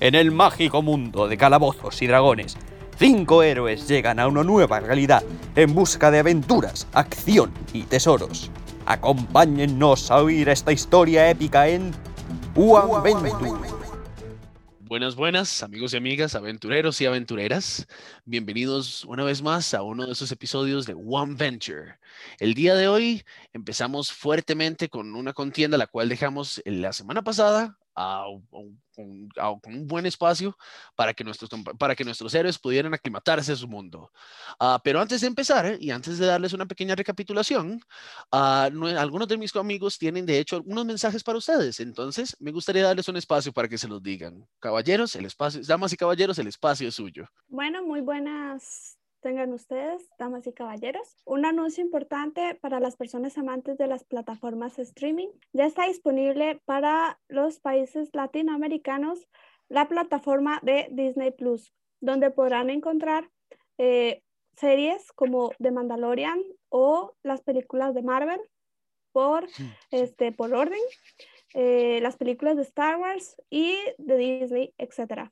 En el mágico mundo de calabozos y dragones, cinco héroes llegan a una nueva realidad en busca de aventuras, acción y tesoros. Acompáñennos a oír esta historia épica en One Venture. Buenas, buenas, amigos y amigas, aventureros y aventureras. Bienvenidos una vez más a uno de esos episodios de One Venture. El día de hoy empezamos fuertemente con una contienda, la cual dejamos la semana pasada con, un buen espacio para que nuestros, para que nuestros héroes pudieran aclimatarse a su mundo. Ah, pero antes de empezar y antes de darles una pequeña recapitulación, ah, algunos de mis amigos tienen de hecho algunos mensajes para ustedes. Entonces, me gustaría darles un espacio para que se los digan. Caballeros, el espacio, damas y caballeros, el espacio es suyo. Bueno, muy buenas tengan ustedes, damas y caballeros. Un anuncio importante para las personas amantes de las plataformas streaming. Ya está disponible para los países latinoamericanos la plataforma de Disney Plus, donde podrán encontrar eh, series como The Mandalorian o las películas de Marvel por, este, por orden, eh, las películas de Star Wars y de Disney, etc.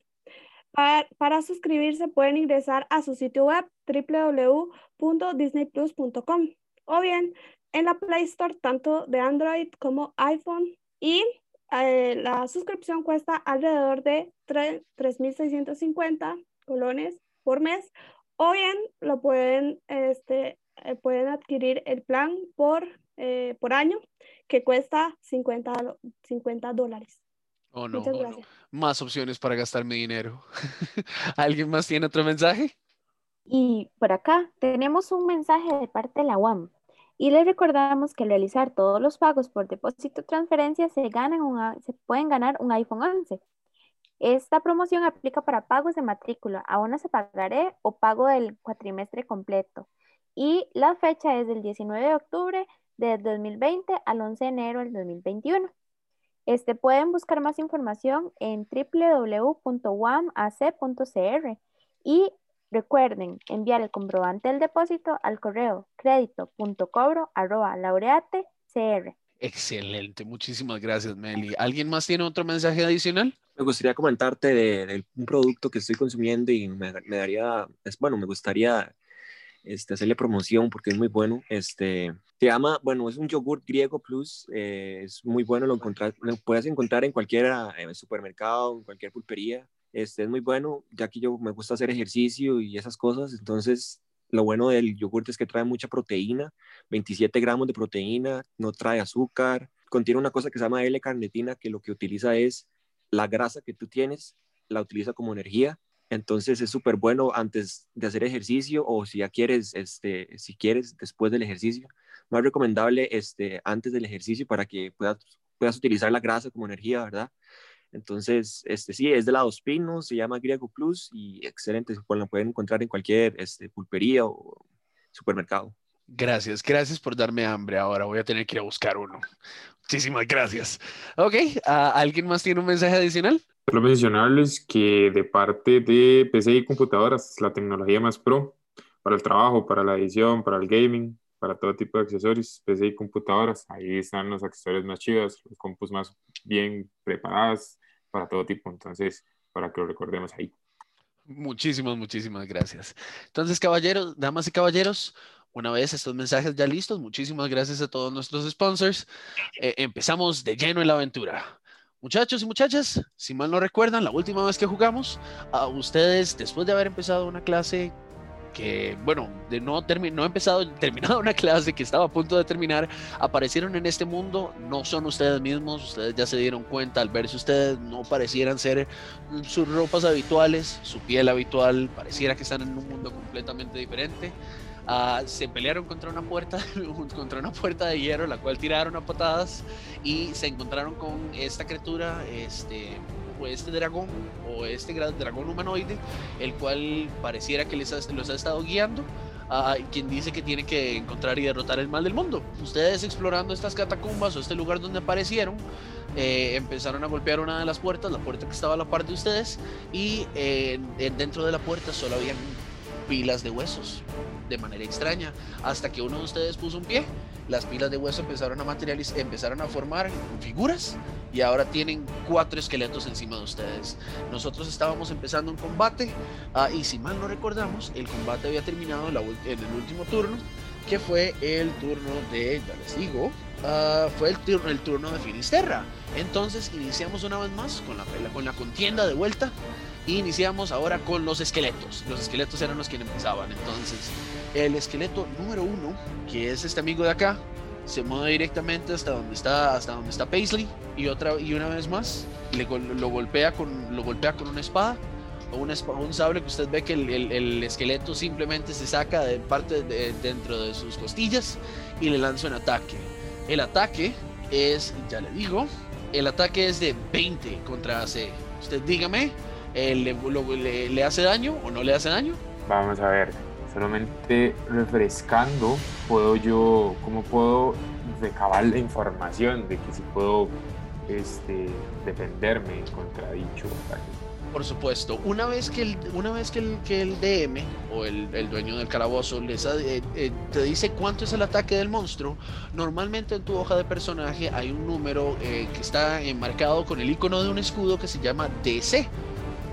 Para, suscribirse pueden ingresar a su sitio web www.disneyplus.com o bien en la Play Store tanto de Android como iPhone y eh, la suscripción cuesta alrededor de 3.650 colones por mes o bien lo pueden, este, eh, pueden adquirir el plan por, eh, por año que cuesta 50, 50 dólares. Oh, no. Más opciones para gastar mi dinero. ¿Alguien más tiene otro mensaje? Y por acá tenemos un mensaje de parte de la UAM. Y les recordamos que al realizar todos los pagos por depósito transferencia se, ganan se pueden ganar un iPhone 11. Esta promoción aplica para pagos de matrícula, aún se pagaré o pago del cuatrimestre completo. Y la fecha es del 19 de octubre de 2020 al 11 de enero del 2021. Este, pueden buscar más información en www.wamac.cr y recuerden enviar el comprobante del depósito al correo crédito.cobro.laureate.cr. Excelente, muchísimas gracias Meli. ¿Alguien más tiene otro mensaje adicional? Me gustaría comentarte de, un producto que estoy consumiendo y me, me daría, es, bueno, me gustaría este, hacerle promoción porque es muy bueno. Este, se llama, bueno, es un yogur griego plus, eh, es muy bueno, lo, puedes encontrar en cualquier eh, supermercado, en cualquier pulpería. Este, es muy bueno, ya que yo me gusta hacer ejercicio y esas cosas, entonces lo bueno del yogur es que trae mucha proteína, 27 gramos de proteína, no trae azúcar, contiene una cosa que se llama L-carnitina, que lo que utiliza es la grasa que tú tienes, la utiliza como energía entonces es súper bueno antes de hacer ejercicio o si ya quieres, este, si quieres después del ejercicio. Más recomendable este, antes del ejercicio para que puedas, puedas utilizar la grasa como energía, ¿verdad? Entonces, este, sí, es de la Dos Pinos, se llama Griego Plus y excelente, lo pueden encontrar en cualquier este, pulpería o supermercado. Gracias, gracias por darme hambre. Ahora voy a tener que ir a buscar uno. Muchísimas gracias. Ok, ¿alguien más tiene un mensaje adicional? Solo mencionarles que de parte de PC y computadoras, la tecnología más pro para el trabajo, para la edición, para el gaming, para todo tipo de accesorios, PC y computadoras. Ahí están los accesorios más chidos, los compus más bien preparadas para todo tipo. Entonces, para que lo recordemos ahí. Muchísimas, muchísimas gracias. Entonces, caballeros, damas y caballeros, una vez estos mensajes ya listos, muchísimas gracias a todos nuestros sponsors. Eh, empezamos de lleno en la aventura. Muchachos y muchachas, si mal no recuerdan, la última vez que jugamos, a ustedes, después de haber empezado una clase que, bueno, de no, no empezado, terminado una clase que estaba a punto de terminar, aparecieron en este mundo, no son ustedes mismos, ustedes ya se dieron cuenta al verse ustedes, no parecieran ser sus ropas habituales, su piel habitual, pareciera que están en un mundo completamente diferente. Ah, se pelearon contra una puerta, contra una puerta de hierro, la cual tiraron a patadas y se encontraron con esta criatura, este, este dragón, o este dragón humanoide, el cual pareciera que les los ha estado guiando. a quien dice que tiene que encontrar y derrotar el mal del mundo. Ustedes explorando estas catacumbas o este lugar donde aparecieron, eh, empezaron a golpear una de las puertas, la puerta que estaba a la par de ustedes, y eh, dentro de la puerta solo habían pilas de huesos de manera extraña. Hasta que uno de ustedes puso un pie, las pilas de hueso empezaron a materializar, empezaron a formar figuras y ahora tienen cuatro esqueletos encima de ustedes. Nosotros estábamos empezando un combate ah, y si mal no recordamos, el combate había terminado en, el último turno, que fue el turno de, ya les digo, ah, fue el, turno- el turno de Finisterra. Entonces iniciamos una vez más con la, con la contienda de vuelta. Iniciamos ahora con los esqueletos. Los esqueletos eran los que empezaban. Entonces, el esqueleto número uno, que es este amigo de acá, se mueve directamente hasta donde está, hasta donde está Paisley y otra y una vez más lo golpea con lo golpea con una espada o un sable que usted ve que el, el- el esqueleto simplemente se saca de parte de, dentro de sus costillas y le lanza un ataque. El ataque es, ya le digo, el ataque es de 20 contra AC. Usted dígame, eh, le, lo- le- le hace daño o no le hace daño? Vamos a ver, solamente refrescando, puedo yo, ¿cómo puedo recabar la información de que si puedo este, defenderme contra dicho ataque? Por supuesto, una vez que el, una vez que el, que el DM o el, el dueño del calabozo les eh, eh, te dice cuánto es el ataque del monstruo, normalmente en tu hoja de personaje hay un número eh, que está enmarcado con el icono de un escudo que se llama DC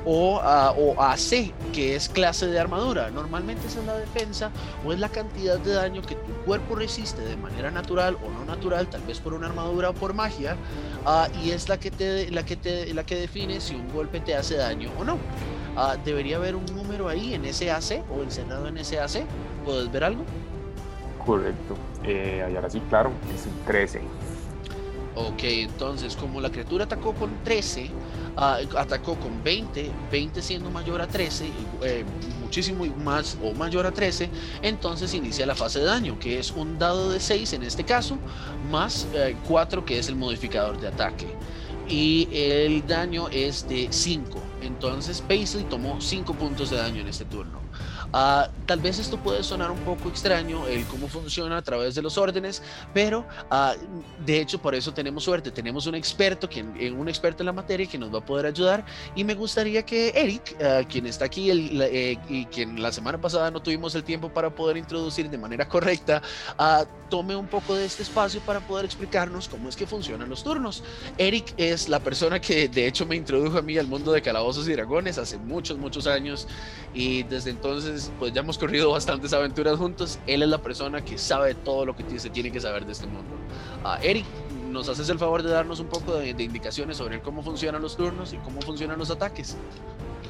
o, o AC, que es clase de armadura. Normalmente esa es la defensa o es la cantidad de daño que tu cuerpo resiste de manera natural o no natural, tal vez por una armadura o por magia, ah, y es la que, te, la, que te, la que define si un golpe te hace daño o no. Ah, debería haber un número ahí en ese AC o encerrado en ese AC. ¿Puedes ver algo? Correcto. Eh, y ahora sí, claro, es un 13. Ok, entonces como la criatura atacó con 13, ah, atacó con 20, 20 siendo mayor a 13, eh, muchísimo más o mayor a 13, entonces inicia la fase de daño, que es un dado de 6 en este caso, más 4 que es el modificador de ataque. Y el daño es de 5. Entonces Paisley tomó 5 puntos de daño en este turno. Ah, tal vez esto puede sonar un poco extraño, el cómo funciona a través de los órdenes, pero ah, de hecho por eso tenemos suerte, tenemos un experto, quien, eh, un experto en la materia que nos va a poder ayudar. Y me gustaría que Eric, ah, quien está aquí el- la- eh, y quien la semana pasada no tuvimos el tiempo para poder introducir de manera correcta, tome un poco de este espacio para poder explicarnos cómo es que funcionan los turnos. Eric es la persona que de hecho me introdujo a mí al mundo de calabozos y dragones hace muchos, muchos años. Y desde entonces pues ya hemos corrido bastantes aventuras juntos. Él es la persona que sabe todo lo que se tiene que saber de este mundo. Ah, Eric, ¿nos haces el favor de darnos un poco de, indicaciones sobre cómo funcionan los turnos y cómo funcionan los ataques?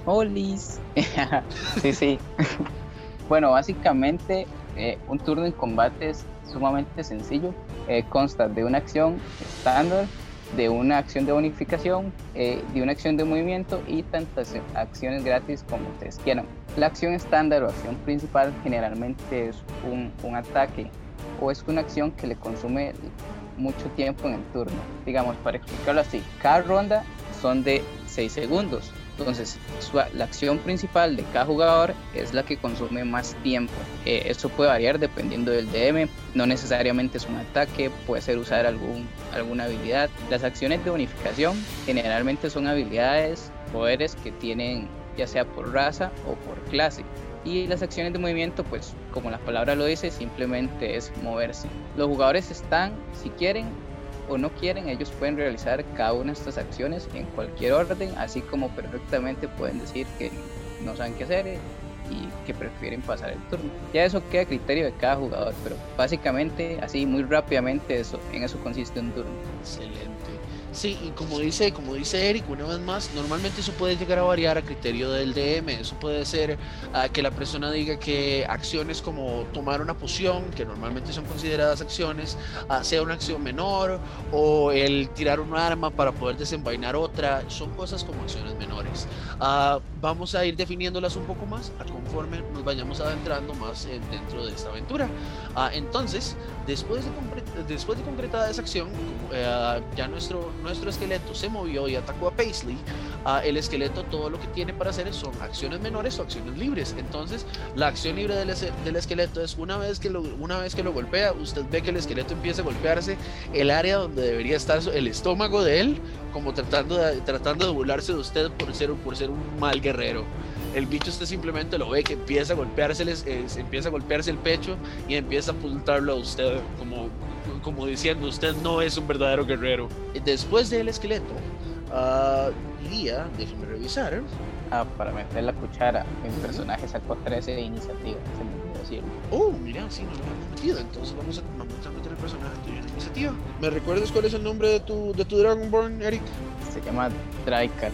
Olis. sí, sí. bueno, básicamente eh, un turno en combate es sumamente sencillo. Eh, consta de una acción estándar, de una acción de bonificación, eh, de una acción de movimiento y tantas acciones gratis como ustedes quieran. La acción estándar o acción principal generalmente es un, un ataque o es una acción que le consume mucho tiempo en el turno. Digamos, para explicarlo así, cada ronda son de 6 segundos. Entonces, la acción principal de cada jugador es la que consume más tiempo. Eh, eso puede variar dependiendo del DM. No necesariamente es un ataque, puede ser usar algún, alguna habilidad. Las acciones de bonificación generalmente son habilidades, poderes que tienen ya sea por raza o por clase. Y las acciones de movimiento, pues como la palabra lo dice, simplemente es moverse. Los jugadores están, si quieren o no quieren, ellos pueden realizar cada una de estas acciones en cualquier orden, así como perfectamente pueden decir que no saben qué hacer eh, y que prefieren pasar el turno. Ya eso queda a criterio de cada jugador, pero básicamente, así muy rápidamente, eso, en eso consiste un turno. Sí, y como dice, como dice Eric, una vez más, normalmente eso puede llegar a variar a criterio del DM. Eso puede ser ah, que la persona diga que acciones como tomar una poción, que normalmente son consideradas acciones, ah, sea una acción menor, o el tirar un arma para poder desenvainar otra, son cosas como acciones menores. Ah, vamos a ir definiéndolas un poco más a conforme nos vayamos adentrando más en- dentro de esta aventura. Entonces, después de, después de concretada esa acción, eh, ya nuestro, nuestro esqueleto se movió y atacó a Paisley. el esqueleto todo lo que tiene para hacer son acciones menores o acciones libres. Entonces, la acción libre del, es- del esqueleto es una vez, que lo, una vez que lo golpea, usted ve que el esqueleto empieza a golpearse el área donde debería estar el estómago de él, como tratando de, tratando de burlarse de usted por ser, por ser un mal guerrero. El bicho usted simplemente lo ve que empieza a golpearse, empieza a golpearse el pecho y empieza a apuntarlo a usted como, como diciendo, usted no es un verdadero guerrero. Después del esqueleto, uh, iría, déjeme revisar. Ah, para meter la cuchara, mi personaje sacó 13 de iniciativa, se me olvidó decirlo. Oh, mira, sí, no lo hemos metido, entonces vamos a, vamos a meter el personaje en iniciativa. ¿Me recuerdas cuál es el nombre de tu, de tu Dragonborn, Eric? Se llama Draikar.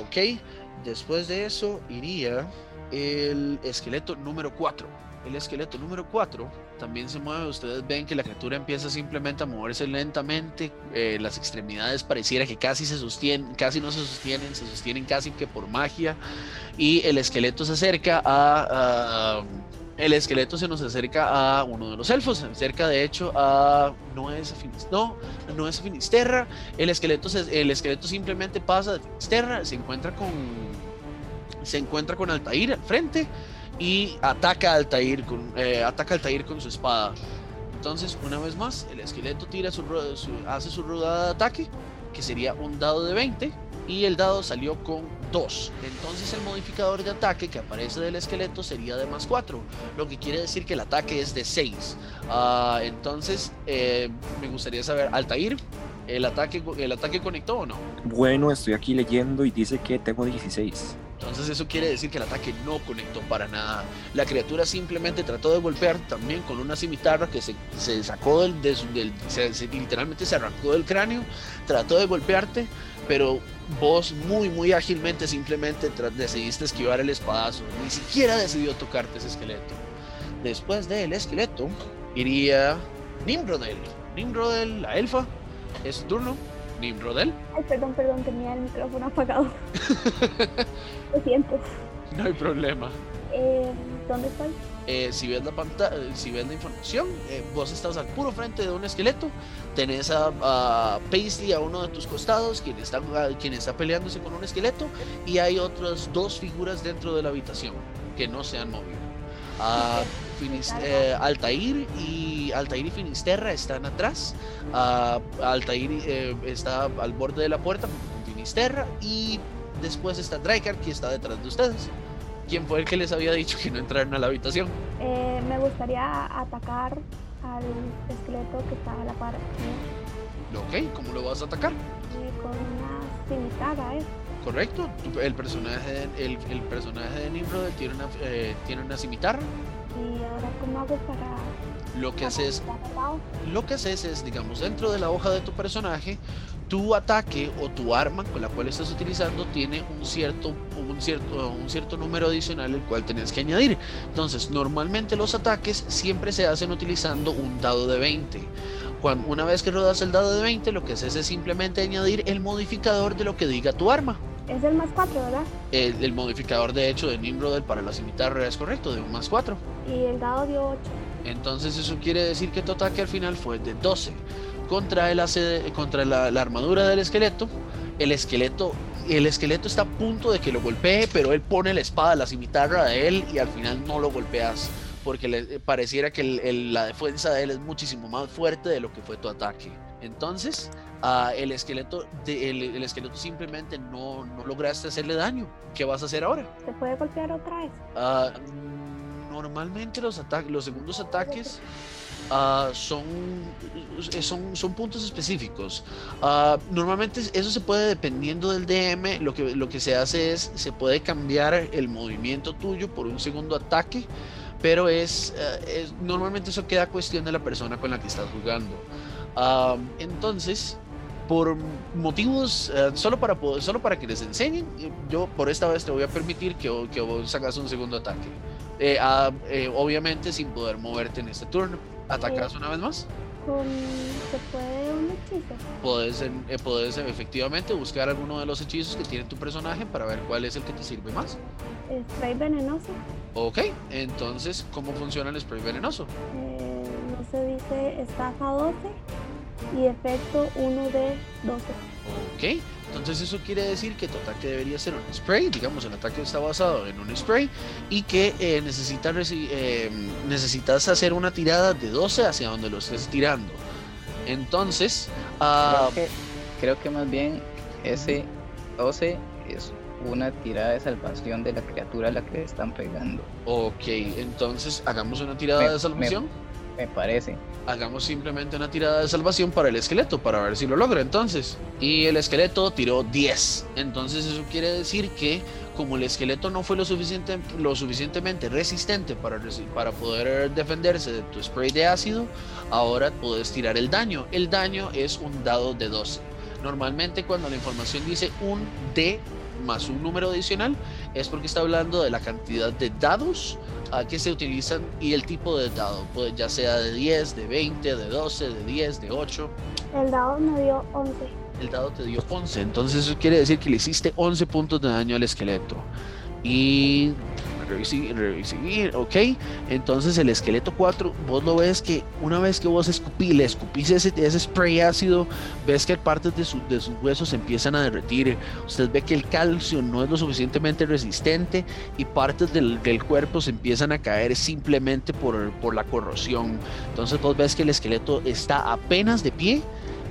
Ok, después de eso iría el esqueleto número 4. El esqueleto número 4 también se mueve. Ustedes ven que la criatura empieza simplemente a moverse lentamente. Eh, las extremidades pareciera que casi se sostienen, casi no se sostienen, se sostienen casi que por magia. Y el esqueleto se acerca a el esqueleto se nos acerca a uno de los elfos, se acerca de hecho a no es no, no es Finisterra, el esqueleto el esqueleto simplemente pasa de Finisterra, se encuentra con se encuentra con Altair al frente y ataca a Altair con eh, ataca a con su espada. Entonces, una vez más, el esqueleto tira su, hace su rodada de ataque, que sería un dado de 20 y el dado salió con 2. Entonces el modificador de ataque que aparece del esqueleto sería de más 4, lo que quiere decir que el ataque es de 6. Ah, entonces eh, me gustaría saber, Altair, ¿el ataque, ¿el ataque conectó o no? Bueno, estoy aquí leyendo y dice que tengo 16. Entonces eso quiere decir que el ataque no conectó para nada. La criatura simplemente trató de golpear también con una cimitarra que se, sacó del, del literalmente se arrancó del cráneo, trató de golpearte, pero vos muy muy ágilmente simplemente decidiste esquivar el espadazo, ni siquiera decidió tocarte ese esqueleto. Después del esqueleto iría Nimrodel. Nimrodel, la elfa, es su turno. Nimrodel. Ay, perdón, perdón, tenía el micrófono apagado. Lo siento. No hay problema. Eh, ¿Dónde estoy? Eh, si ves la pantalla, si ves la información, eh, vos estás al puro frente de un esqueleto, tenés a, Paisley a uno de tus costados, quien está, quien está peleándose con un esqueleto, y hay otras dos figuras dentro de la habitación que no se han movido. Eh, Altair y Altair y Finisterra están atrás. Altair está al borde de la puerta con Finisterra y después está Draker que está detrás de ustedes. ¿Quién fue el que les había dicho que no entraran a la habitación? Eh, me gustaría atacar al esqueleto que está a la par. Ok, ¿cómo lo vas a atacar? Eh, con una cimitarra, ¿eh? Correcto, el personaje, el, el personaje de Nimrod tiene una, eh, tiene una cimitarra. ¿Y ahora cómo hago para lo que haces lo que haces es digamos dentro de la hoja de tu personaje tu ataque o tu arma con la cual estás utilizando tiene un cierto un cierto un cierto número adicional el cual tenés que añadir entonces normalmente los ataques siempre se hacen utilizando un dado de 20 cuando, una vez que rodas el dado de 20 lo que haces es simplemente añadir el modificador de lo que diga tu arma es el más 4, ¿verdad? El, modificador de hecho de Nimrod para la cimitarra es correcto, de un más 4. Y el dado dio 8. Entonces eso quiere decir que tu ataque al final fue de 12. Contra, el, contra la, armadura del esqueleto, el esqueleto el esqueleto está a punto de que lo golpee, pero él pone la espada, la cimitarra de él y al final no lo golpeas porque le pareciera que la defensa de él es muchísimo más fuerte de lo que fue tu ataque. Entonces, uh, el, esqueleto el, esqueleto simplemente no, no, lograste hacerle daño. ¿Qué vas a hacer ahora? ¿Se puede golpear otra vez? Uh, normalmente los, ataques, los segundos ataques uh, son, son, son puntos específicos. Uh, normalmente eso se puede, dependiendo del DM, lo que, lo que se hace es, se puede cambiar el movimiento tuyo por un segundo ataque, pero es, uh, es normalmente eso queda cuestión de la persona con la que estás jugando. entonces, por motivos, solo, para, solo para que les enseñen, yo por esta vez te voy a permitir que, que vos hagas un segundo ataque. Eh, eh, obviamente sin poder moverte en este turno. ¿Atacas una vez más? Con... ¿Se puede un hechizo? Puedes, eh, puedes efectivamente buscar alguno de los hechizos que tiene tu personaje para ver cuál es el que te sirve más. Spray venenoso. Ok, entonces, ¿cómo funciona el spray venenoso? no se dice estafa 12 y efecto 1 de 12. Ok, entonces eso quiere decir que tu ataque debería ser un spray, digamos el ataque está basado en un spray y que eh, necesitas, eh, necesitas hacer una tirada de 12 hacia donde lo estés tirando. Entonces... Uh, creo, que, creo que más bien ese 12 es una tirada de salvación de la criatura a la que le están pegando. Ok, entonces hagamos una tirada Me- de salvación. Me parece. Hagamos simplemente una tirada de salvación para el esqueleto, para ver si lo logra entonces. Y el esqueleto tiró 10. Entonces eso quiere decir que como el esqueleto no fue lo, suficiente, lo suficientemente resistente para, para poder defenderse de tu spray de ácido, ahora puedes tirar el daño. El daño es un dado de 12. Normalmente cuando la información dice un D más un número adicional, es porque está hablando de la cantidad de dados a que se utilizan y el tipo de dado, pues ya sea de 10, de 20, de 12, de 10, de 8. El dado me dio 11. El dado te dio 11, entonces eso quiere decir que le hiciste 11 puntos de daño al esqueleto. Y revisir, ok. Entonces el esqueleto 4, vos lo ves que una vez que vos escupí, le escupís ese, spray ácido, ves que partes de, de sus huesos empiezan a derretir. Usted ve que el calcio no es lo suficientemente resistente y partes del, del cuerpo se empiezan a caer simplemente por, por la corrosión. Entonces vos ves que el esqueleto está apenas de pie,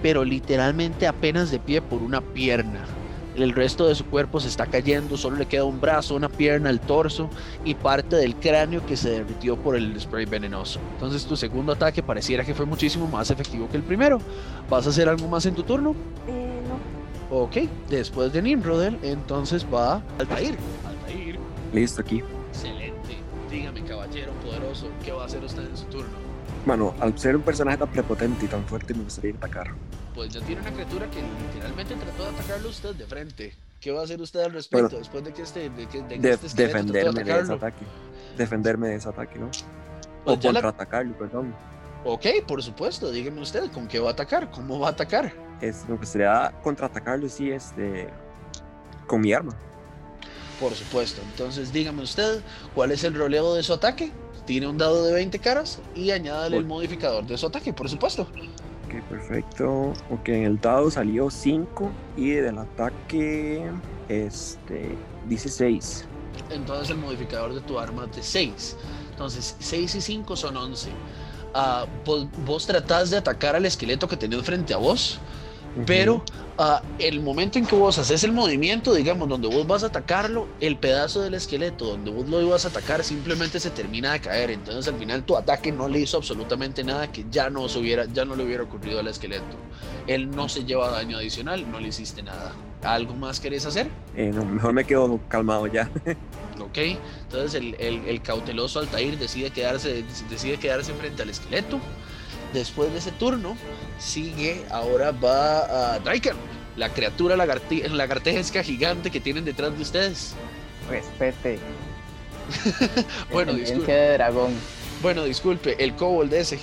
pero literalmente apenas de pie por una pierna. El resto de su cuerpo se está cayendo, solo le queda un brazo, una pierna, el torso y parte del cráneo que se derritió por el spray venenoso. Entonces tu segundo ataque pareciera que fue muchísimo más efectivo que el primero. ¿Vas a hacer algo más en tu turno? Eh, no. Ok, después de Nimrodel, entonces va Altair. Altair, Listo, aquí. excelente. Dígame, caballero poderoso, ¿qué va a hacer usted en su turno? Bueno, al ser un personaje tan prepotente y tan fuerte, me gustaría atacar. Pues ya tiene una criatura que literalmente trató de atacarlo usted de frente. ¿Qué va a hacer usted al respecto Bueno, después de que este, de que, de que De- este de defenderme de ese ataque. Defenderme de ese ataque, ¿no? Pues o la- contraatacarlo, perdón. Ok, por supuesto, dígame usted, ¿con qué va a atacar? ¿Cómo va a atacar? Es, me gustaría contraatacarlo, sí, este, con mi arma. Por supuesto, entonces dígame usted, ¿cuál es el roleo de su ataque? Tiene un dado de 20 caras y añádale el modificador de su ataque, por supuesto. Ok, perfecto. Ok, en el dado salió 5 y del ataque, este, 16. Entonces el modificador de tu arma es de 6. Entonces 6 y 5 son 11. Ah, vos, vos tratás de atacar al esqueleto que tenés frente a vos, pero ah, el momento en que vos haces el movimiento, digamos, donde vos vas a atacarlo, el pedazo del esqueleto donde vos lo ibas a atacar simplemente se termina de caer. Entonces al final tu ataque no le hizo absolutamente nada que ya no, se hubiera, ya no le hubiera ocurrido al esqueleto. Él no se lleva daño adicional, no le hiciste nada. ¿Algo más querés hacer? Eh, no, mejor me quedo calmado ya. Ok, entonces el, el- el cauteloso Altair decide quedarse, decide quedarse frente al esqueleto. Después de ese turno, sigue, ahora va a Dryker, la criatura lagartesca gigante que tienen detrás de ustedes. Respete. Bueno, disculpe, de dragón. bueno, disculpe, el kobold ese.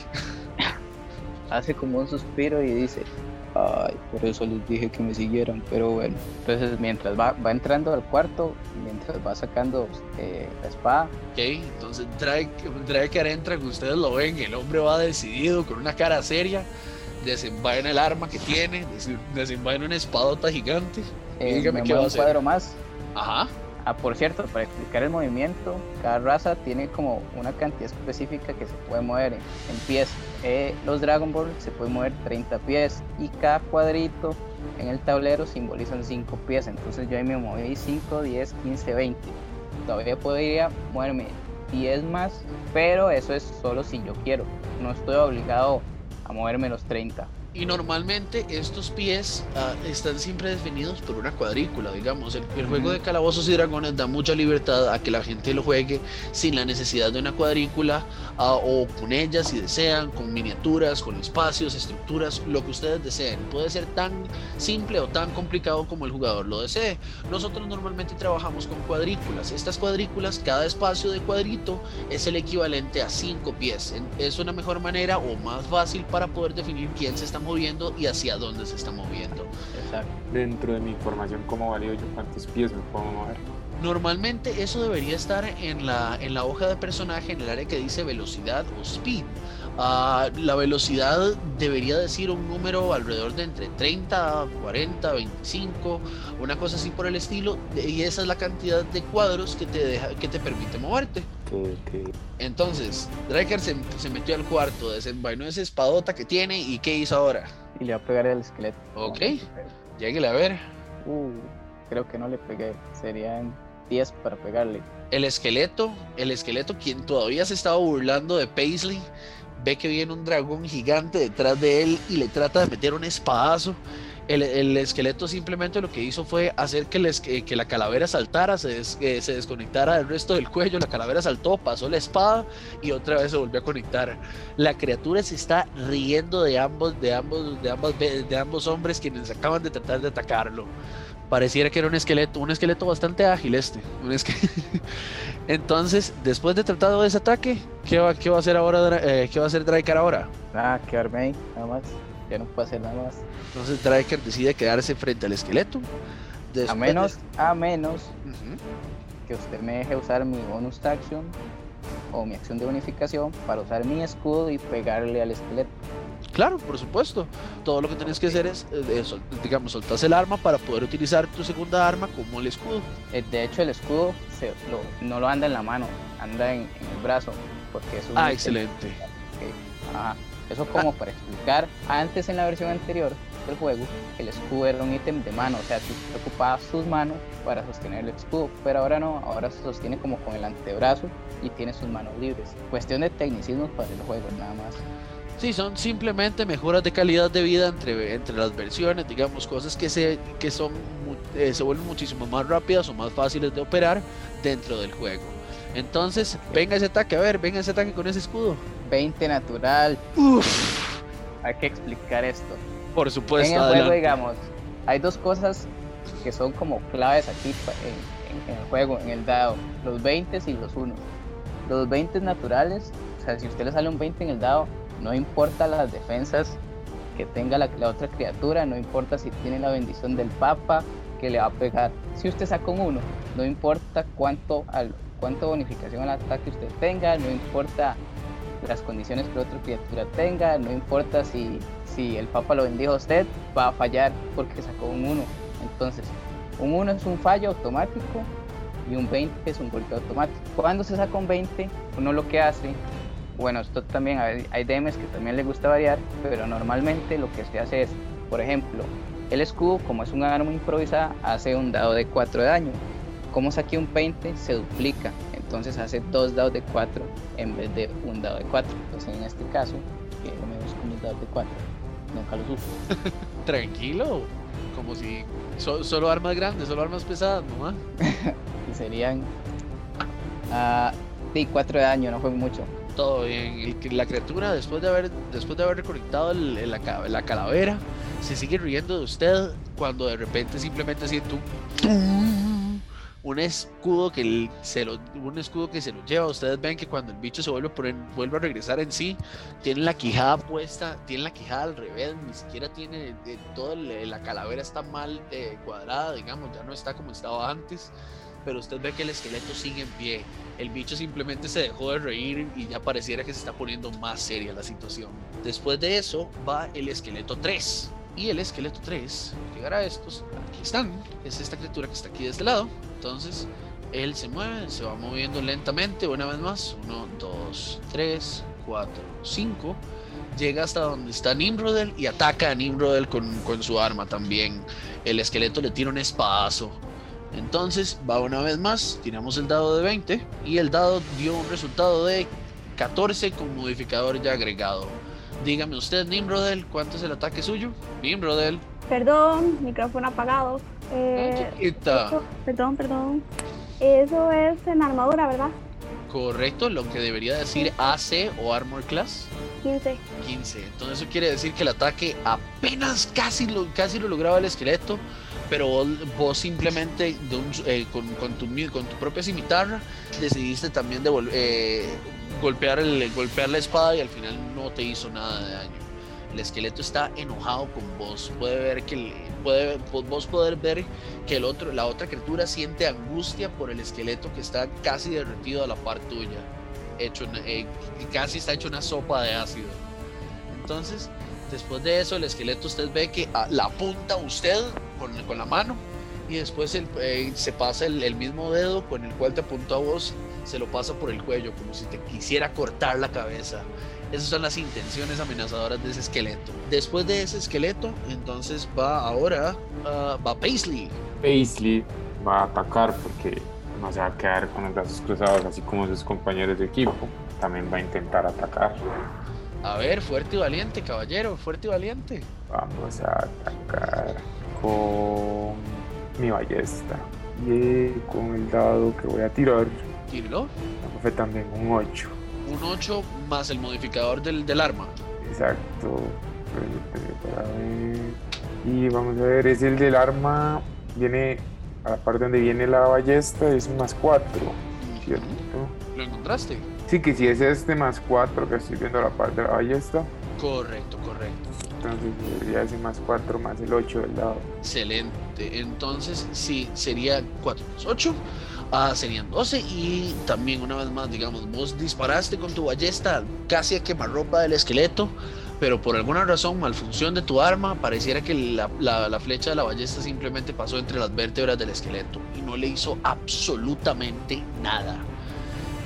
Hace como un suspiro y dice, ay, por eso les dije que me siguieran, pero bueno. Entonces mientras va, va entrando al cuarto, mientras va sacando eh, la espada, Ok, entonces Dryker Dryker entra, que ustedes lo ven, el hombre va decidido, con una cara seria, desenvaina el arma que tiene, des- desenvaina una espadota gigante. eh, Dígame me qué va a un hacer. cuadro más. Ajá, Ah, por cierto, para explicar el movimiento, cada raza tiene como una cantidad específica que se puede mover en, en pies. Eh, los Dragon Ball se pueden mover 30 pies y cada cuadrito en el tablero simbolizan 5 pies. Entonces yo ahí me moví 5, 10, 15, 20. Todavía podría moverme 10 más, pero eso es solo si yo quiero. No estoy obligado a moverme los 30. Y normalmente estos pies ah, están siempre definidos por una cuadrícula, digamos. El, el juego de calabozos y dragones da mucha libertad a que la gente lo juegue sin la necesidad de una cuadrícula ah, o con ellas si desean, con miniaturas, con espacios, estructuras, lo que ustedes deseen. Puede ser tan simple o tan complicado como el jugador lo desee. Nosotros normalmente trabajamos con cuadrículas. Estas cuadrículas, cada espacio de cuadrito es el equivalente a 5 pies. Es una mejor manera o más fácil para poder definir quién se está moviendo y hacia dónde se está moviendo. Exacto. Dentro de mi información, ¿cómo valido yo cuántos pies me puedo mover? Normalmente eso debería estar en la, en la hoja de personaje, en el área que dice velocidad o speed. Ah, la velocidad debería decir un número alrededor de entre 30, 40, 25, una cosa así por el estilo, y esa es la cantidad de cuadros que te, deja, que te permite moverte. Entonces, Draker se, se metió al cuarto, desenvainó esa espadota que tiene y ¿qué hizo ahora? Y le va a pegar el esqueleto. Ok. Lléguele a ver. Uh, creo que no le pegué. Serían 10 para pegarle. El esqueleto, el esqueleto, quien todavía se estaba burlando de Paisley, ve que viene un dragón gigante detrás de él y le trata de meter un espadazo. El, el esqueleto simplemente lo que hizo fue hacer que, les- que- que la calavera saltara, se, des- se desconectara del resto del cuello. La calavera saltó, pasó la espada y otra vez se volvió a conectar. La criatura se está riendo de ambos, de ambos, de ambas, de ambos hombres quienes acaban de tratar de atacarlo. Pareciera que era un esqueleto, un esqueleto bastante ágil este. Entonces, después de tratado de ese ataque, ¿qué va, qué va a hacer ahora? Eh, ¿Qué va a hacer Draker ahora? Ah, quedarme ahí, nada más. Ya no puedo hacer nada más. Entonces Draker decide quedarse frente al esqueleto. A de- menos, a menos que usted me deje usar mi bonus action o mi acción de bonificación para usar mi escudo y pegarle al esqueleto. Claro, por supuesto. Todo lo que tienes que hacer es, eh, eh, sol- digamos, soltas el arma para poder utilizar tu segunda arma como el escudo. Eh, De hecho, el escudo se lo- no lo anda en la mano, anda en, en el brazo. Porque es un Ah, ítem. excelente. Ajá. Eso como para explicar, antes en la versión anterior del juego, el escudo era un ítem de mano, o sea, tú ocupabas tus manos para sostener el escudo, pero ahora no, ahora se sostiene como con el antebrazo y tiene sus manos libres. Cuestión de tecnicismos para el juego, nada más. Sí, son simplemente mejoras de calidad de vida entre, entre las versiones, digamos, cosas que se, que son, eh, se vuelven muchísimo más rápidas o más fáciles de operar dentro del juego. Entonces, venga ese ataque, a ver, venga ese ataque con ese escudo. 20 natural, Uf, hay que explicar esto. por supuesto, en el juego, digamos, hay dos cosas que son como claves aquí en, en- en el juego, en el dado, los 20 y los 1. Los 20 naturales, o sea, si usted le sale un 20 en el dado, no importa las defensas que tenga la, la otra criatura, no importa si tiene la bendición del Papa que le va a pegar. Si usted saca un 1, no importa cuánto, cuánto bonificación al ataque usted tenga, no importa las condiciones que otra criatura tenga, no importa si, si el Papa lo bendijo a usted, va a fallar porque sacó un 1. Entonces, un 1 es un fallo automático y un 20 es un golpe automático. Cuando se saca un 20, uno lo que hace, bueno, esto también hay DMs que también le gusta variar, pero normalmente lo que se hace es, por ejemplo, el escudo, como es un arma improvisada, hace un dado de 4 de daño. Como saqué un 20, se duplica, entonces hace dos dados de 4 en vez de un dado de 4. Entonces, en este caso, yo me busco mis dados de 4, nunca los uso. Tranquilo, como si so- solo armas grandes, solo armas pesadas, nomás. Y serían. ah, sí, 4 de daño, no fue mucho. Todo bien. La criatura, después de haber, después de haber reconectado el- el- la, ca- la calavera, se sigue riendo de usted cuando de repente simplemente siente un, escudo que se lo, un escudo que se lo lleva. Ustedes ven que cuando el bicho se vuelve a, poner- vuelve a regresar en sí, tiene la quijada puesta, tiene la quijada al revés, ni siquiera tiene eh, todo el- la calavera está mal eh, cuadrada, digamos, ya no está como estaba antes. Pero usted ve que el esqueleto sigue en pie. El bicho simplemente se dejó de reír y ya pareciera que se está poniendo más seria la situación. Después de eso va el esqueleto 3. Y el esqueleto 3, llegará a estos, aquí están, es esta criatura que está aquí de este lado. Entonces, él se mueve, se va moviendo lentamente, una vez más. 1, 2, 3, 4, 5. Llega hasta donde está Nimrodel y ataca a Nimrodel con, con su arma también. El esqueleto le tira un espadazo. Entonces va una vez más, tiramos el dado de 20 y el dado dio un resultado de 14 con modificador ya agregado. Dígame usted, Nimrodel, ¿cuánto es el ataque suyo? Nimrodel, Perdón, micrófono apagado. Eh, chiquita. eso- perdón, perdón. Eso es en armadura, ¿verdad? Correcto, lo que debería decir AC o Armor Class 15. 15. Entonces eso quiere decir que el ataque apenas casi lo, casi lo lograba el esqueleto, pero vos, vos simplemente de un- eh, con, con tu, con tu propia cimitarra decidiste también devol- eh, golpear, el, golpear la espada y al final no te hizo nada de daño. El esqueleto está enojado con vos. Puede ver que el- puede, vos- poder ver que el otro, la otra criatura siente angustia por el esqueleto que está casi derretido a la par tuya. Hecho, eh, casi está hecho una sopa de ácido. Entonces, después de eso, el esqueleto usted ve que ah, la apunta usted con, con la mano y después el- eh, se pasa el, el mismo dedo con el cual te apuntó a vos, se lo pasa por el cuello, como si te quisiera cortar la cabeza. Esas son las intenciones amenazadoras de ese esqueleto. Después de ese esqueleto, entonces va ahora, ah, va Paisley. Paisley va a atacar porque no se va a quedar con los brazos cruzados, así como sus compañeros de equipo. También va a intentar atacar. A ver, fuerte y valiente, caballero, fuerte y valiente. Vamos a atacar con mi ballesta. Y con el dado que voy a tirar, Tírelo. fue también un 8. Un 8 más el modificador del, del arma. Exacto. Ver. Y vamos a ver, es el del arma. Viene a la parte donde viene la ballesta, es un más 4. ¿Cierto? ¿Lo encontraste? Sí, que si es este más 4 que estoy viendo la parte de la ballesta, Correcto, correcto. entonces sería ese más 4 más el 8 del lado. Excelente. Entonces, sí, sería 4 más 8. Ah, serían 12 y también una vez más, digamos, vos disparaste con tu ballesta casi a quemarropa del esqueleto, pero por alguna razón, malfunción de tu arma, pareciera que la, la- flecha de la ballesta simplemente pasó entre las vértebras del esqueleto y no le hizo absolutamente nada.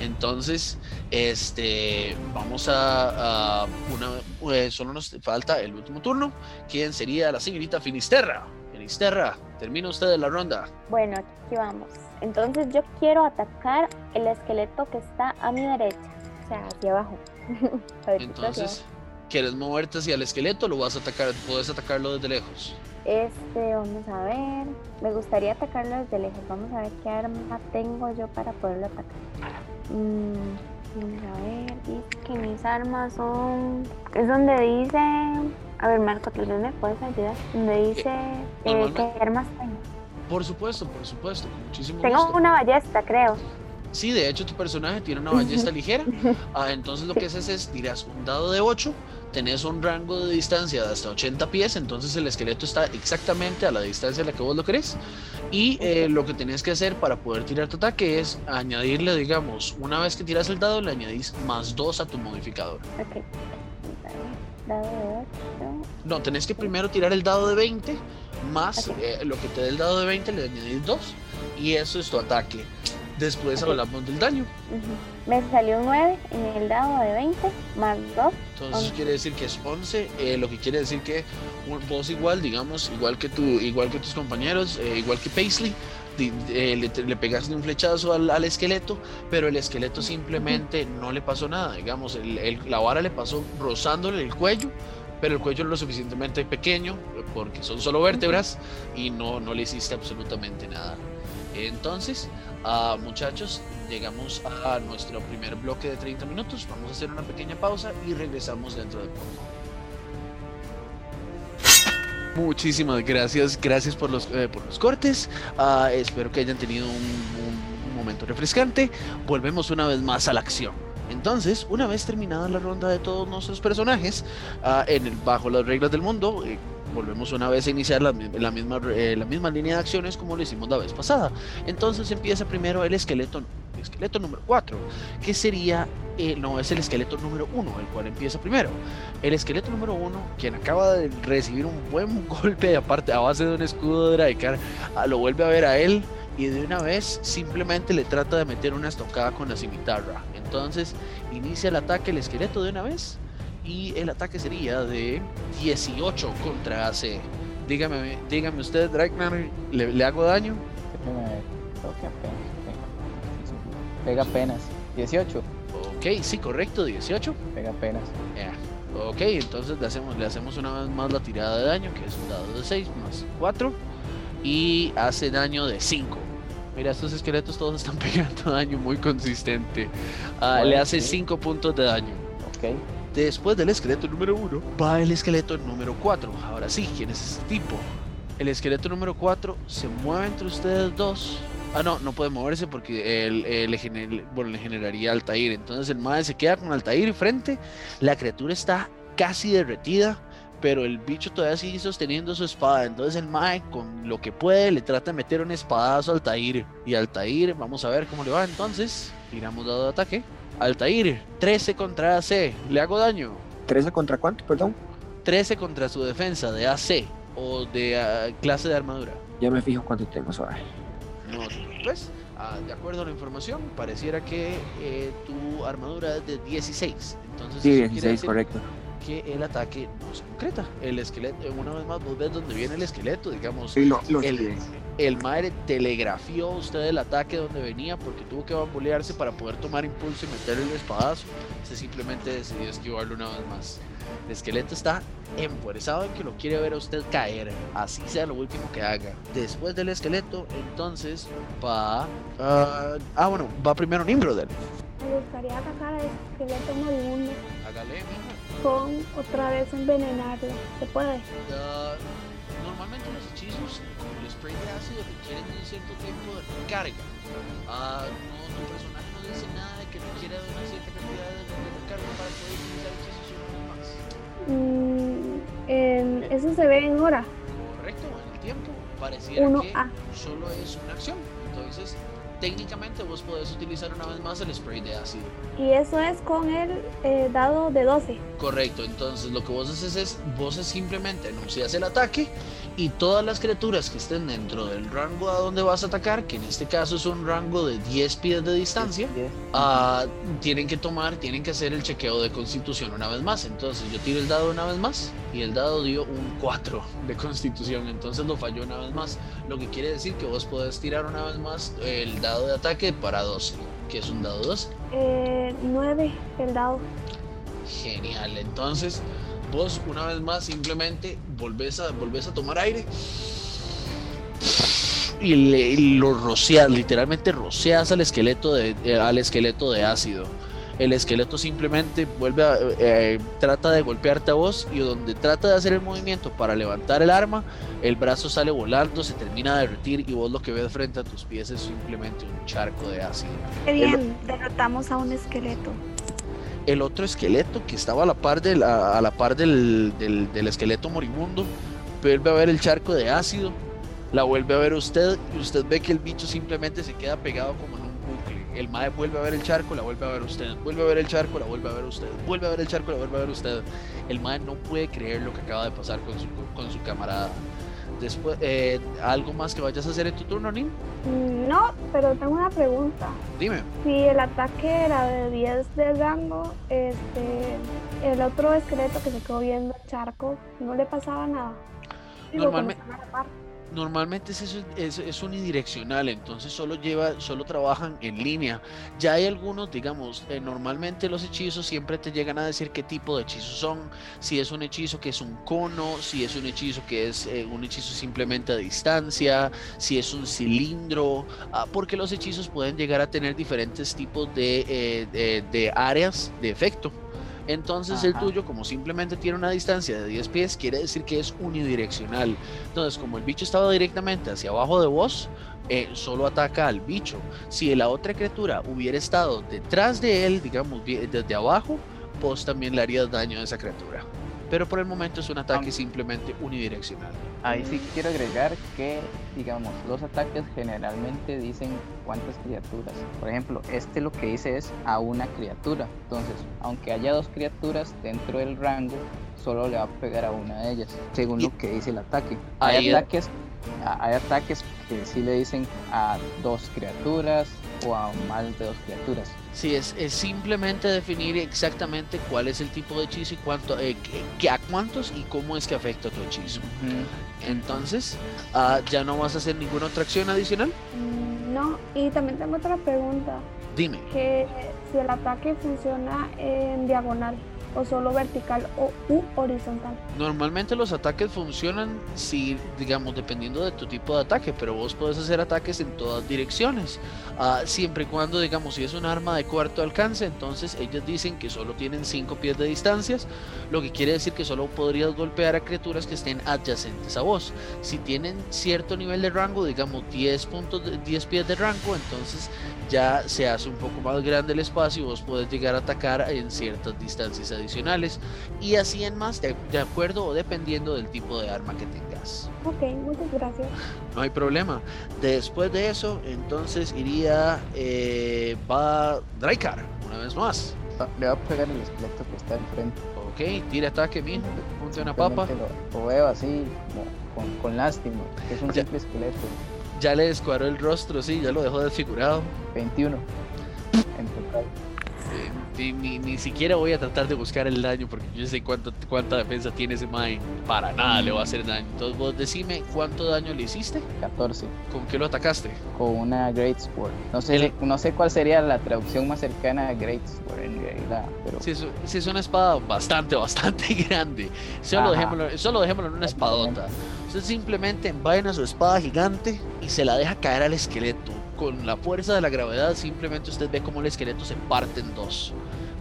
Entonces, este, vamos a, a una, eh, solo nos falta el último turno, quien sería la señorita Finisterra. Finisterra, termina usted la ronda. Bueno, aquí vamos. Entonces yo quiero atacar el esqueleto que está a mi derecha, o sea, hacia abajo. Entonces, ¿quieres moverte hacia el esqueleto o lo vas a atacar? Puedes atacarlo desde lejos. Este, vamos a ver. Me gustaría atacarlo desde lejos. Vamos a ver qué arma tengo yo para poderlo atacar. Mm, vamos a ver. Dice que mis armas son. Es donde dice. A ver, Marco, ¿tú me puedes ayudar? Donde dice. eh, ¿Qué armas tengo? Por supuesto, por supuesto, muchísimo Tengo gusto. una ballesta, creo. Sí, de hecho tu personaje tiene una ballesta ligera. Ah, entonces lo que haces es tiras un dado de 8, tenés un rango de distancia de hasta 80 pies, entonces el esqueleto está exactamente a la distancia a la que vos lo querés. Y eh, lo que tenés que hacer para poder tirar tu ataque es añadirle, digamos, una vez que tiras el dado, le añadís más 2 a tu modificador. Ok. Vamos a ver. Dado de 8. No, tenés que primero tirar el dado de 20, más eh, lo que te dé el dado de 20 le añadís 2, y eso es tu ataque. Después Ok. hablamos del daño. Me salió un 9 en el dado de 20, más 2. Entonces Once. quiere decir que es 11, eh, lo que quiere decir que vos igual, digamos, igual que tú, igual que tus compañeros, eh, igual que Paisley, eh, le, le pegaste un flechazo al, al esqueleto, pero el esqueleto simplemente no le pasó nada, digamos, el- el- la vara le pasó rozándole el cuello, pero el cuello es lo suficientemente pequeño, porque son solo vértebras, y no, no le hiciste absolutamente nada. Entonces, ah, muchachos, llegamos a nuestro primer bloque de 30 minutos. Vamos a hacer una pequeña pausa y regresamos dentro de poco. Muchísimas gracias, gracias por los, eh, por los cortes. Ah, espero que hayan tenido un momento refrescante. Volvemos una vez más a la acción. Entonces, una vez terminada la ronda de todos nuestros personajes, ah, en el, bajo las reglas del mundo, eh, volvemos una vez a iniciar eh, la misma línea de acciones como lo hicimos la vez pasada. Entonces empieza primero el esqueleto, el esqueleto número 4, que sería, eh, no, es el esqueleto número 1, el cual empieza primero. El esqueleto número 1, quien acaba de recibir un buen golpe aparte a base de un escudo de Draekar, ah, lo vuelve a ver a él y de una vez simplemente le trata de meter una estocada con la cimitarra. Entonces inicia el ataque el esqueleto de una vez y el ataque sería de 18 contra AC. Dígame, dígame usted, Dragnar, ¿le, le hago daño? Creo que apenas. Pega apenas. 18. Ok, sí, correcto, 18. Pega apenas. Ok, entonces le hacemos, le hacemos una vez más la tirada de daño, que es un dado de 6 más 4. Y hace daño de 5. Mira, estos esqueletos todos están pegando daño muy consistente. Ah, le hace sí. 5 puntos de daño. Después del esqueleto número 1, va el esqueleto número 4. Ahora sí, ¿quién es este tipo? El esqueleto número 4 se mueve entre ustedes dos. Ah, no, no puede moverse porque él, bueno, le generaría Altair. Entonces el Mae se queda con Altair frente. La criatura está casi derretida, pero el bicho todavía sigue sosteniendo su espada. Entonces el Mae, con lo que puede, le trata de meter un espadazo a Altair. Y Altair, vamos a ver cómo le va entonces. Tiramos dado de ataque. Altair, 13 contra AC. ¿Le hago daño? ¿13 contra cuánto, perdón? 13 contra su defensa de AC o de ah, clase de armadura. Ya me fijo cuánto tengo, suave. No te preocupes. ah, de acuerdo a la información, pareciera que eh, tu armadura es de 16. Entonces, Sí, eso quiere 16, decir correcto. Que el ataque no se concreta. El esqueleto, eh, una vez más, vos ves dónde viene el esqueleto, digamos. Sí, lo, lo el-. El madre telegrafió a usted el ataque donde venía porque tuvo que bambolearse para poder tomar impulso y meterle el espadazo. Usted simplemente decidió esquivarlo una vez más. El esqueleto está empuerezado en que lo quiere ver a usted caer, así sea lo último que haga. Después del esqueleto, entonces va. ah, ah, bueno, va primero Nimrodel. Me gustaría atacar al esqueleto moribundo Hágale, mija. con otra vez envenenarlo. ¿Se puede? Normalmente los hechizos, como el spray de ácido, requieren un cierto tiempo de recarga. Ah, no, tu personaje no dice nada de que requiere de una cierta cantidad de, de recarga para poder utilizar hechizos una más. Mm, eso se ve en hora. Correcto, en el tiempo. Pareciera Uno que A. solo es una acción. Entonces, técnicamente vos podés utilizar una vez más el spray de ácido. Y eso es con el eh, dado de 12. Correcto, entonces lo que vos haces es, vos es simplemente anuncias el ataque y todas las criaturas que estén dentro del rango a donde vas a atacar, que en este caso es un rango de 10 pies de distancia, ah, tienen que tomar, tienen que hacer el chequeo de constitución una vez más. Entonces yo tiro el dado una vez más y el dado dio un 4 de constitución, entonces lo falló una vez más, lo que quiere decir que vos podés tirar una vez más el dado de ataque para 12, que es un dado 12. Eh, 9 el dado. Genial, entonces vos una vez más simplemente volvés a, volvés a tomar aire y, le, y lo rocias, literalmente rocias al esqueleto de, eh, al esqueleto de ácido. El esqueleto simplemente vuelve a, eh, trata de golpearte a vos y donde trata de hacer el movimiento para levantar el arma, el brazo sale volando, se termina de derretir y vos lo que ves frente a tus pies es simplemente un charco de ácido. Qué bien, derrotamos a un esqueleto. el otro esqueleto que estaba a la par del, a, a la par del, del- del esqueleto moribundo vuelve a ver el charco de ácido, la vuelve a ver usted y usted ve que el bicho simplemente se queda pegado como. El mae vuelve a ver el charco, la vuelve a ver usted, vuelve a ver el charco, la vuelve a ver usted, vuelve a ver el charco, la vuelve a ver usted. El mae no puede creer lo que acaba de pasar con su, con su camarada. Después, eh, ¿algo más que vayas a hacer en tu turno, Nin? Mm, No, pero tengo una pregunta. Dime. Si el ataque era de 10 de rango, este, el otro esqueleto que se quedó viendo el charco, no le pasaba nada. Digo, como Normalmente es, es, es unidireccional, entonces solo lleva, solo trabajan en línea. Ya hay algunos, digamos, eh, normalmente los hechizos siempre te llegan a decir qué tipo de hechizos son, si es un hechizo que es un cono, si es un hechizo que es eh, un hechizo simplemente a distancia, si es un cilindro, ah, porque los hechizos pueden llegar a tener diferentes tipos de, eh, de áreas de efecto. Entonces el tuyo, como simplemente tiene una distancia de 10 pies, quiere decir que es unidireccional. Entonces, como el bicho estaba directamente hacia abajo de vos, eh, solo ataca al bicho. Si la otra criatura hubiera estado detrás de él, digamos, desde abajo, vos también le harías daño a esa criatura. Pero por el momento es un ataque simplemente unidireccional. Ahí sí quiero agregar que, digamos, los ataques generalmente dicen cuántas criaturas. Por ejemplo, este lo que dice es a una criatura. Entonces, aunque haya dos criaturas dentro del rango, solo le va a pegar a una de ellas, según Y- lo que dice el ataque. Ahí- Hay ataques, hay ataques que sí le dicen a dos criaturas o a más de dos criaturas. Sí, es, es simplemente definir exactamente cuál es el tipo de hechizo y cuánto, eh, que- que- a cuántos y cómo es que afecta tu hechizo. Entonces, ah, ya no vas a hacer ninguna otra acción adicional. Mm, No, y también tengo otra pregunta, Dime. que si el ataque funciona en diagonal o solo vertical o horizontal. Normalmente los ataques funcionan si, digamos, dependiendo de tu tipo de ataque, pero vos puedes hacer ataques en todas direcciones. Ah, siempre y cuando, digamos, si es un arma de cuarto alcance, entonces ellos dicen que solo tienen 5 pies de distancias, lo que quiere decir que solo podrías golpear a criaturas que estén adyacentes a vos. Si tienen cierto nivel de rango, digamos 10, puntos de- 10 pies de rango, entonces ya se hace un poco más grande el espacio y vos podés llegar a atacar en ciertas distancias adicionales y así en más, de, de acuerdo o dependiendo del tipo de arma que tengas. Ok, muchas gracias. No hay problema. Después de eso, entonces iría, eh, va Draikar, una vez más. Ah, Le va a pegar el esqueleto que está enfrente. Ok, tira ataque, mijo. Ponte una papa. Lo, lo veo así, con, con lástima, es un Ya. simple esqueleto. Ya le descuadró el rostro, sí, ya lo dejó desfigurado. 21 en total. Ni, ni- ni siquiera voy a tratar de buscar el daño porque yo sé cuánto, cuánta defensa tiene ese Mae. Para nada le va a hacer daño. Entonces vos decime cuánto daño le hiciste. 14 ¿Con qué lo atacaste? con una Great Sword. No sé, no sé cuál sería la traducción más cercana a Great Sword en realidad, pero Sí, es, es una espada bastante, bastante grande. Solo Ajá. dejémoslo, solo dejémoslo en una espadota. Usted simplemente envaina su espada gigante y se la deja caer al esqueleto. Con la fuerza de la gravedad, simplemente usted ve cómo el esqueleto se parte en dos.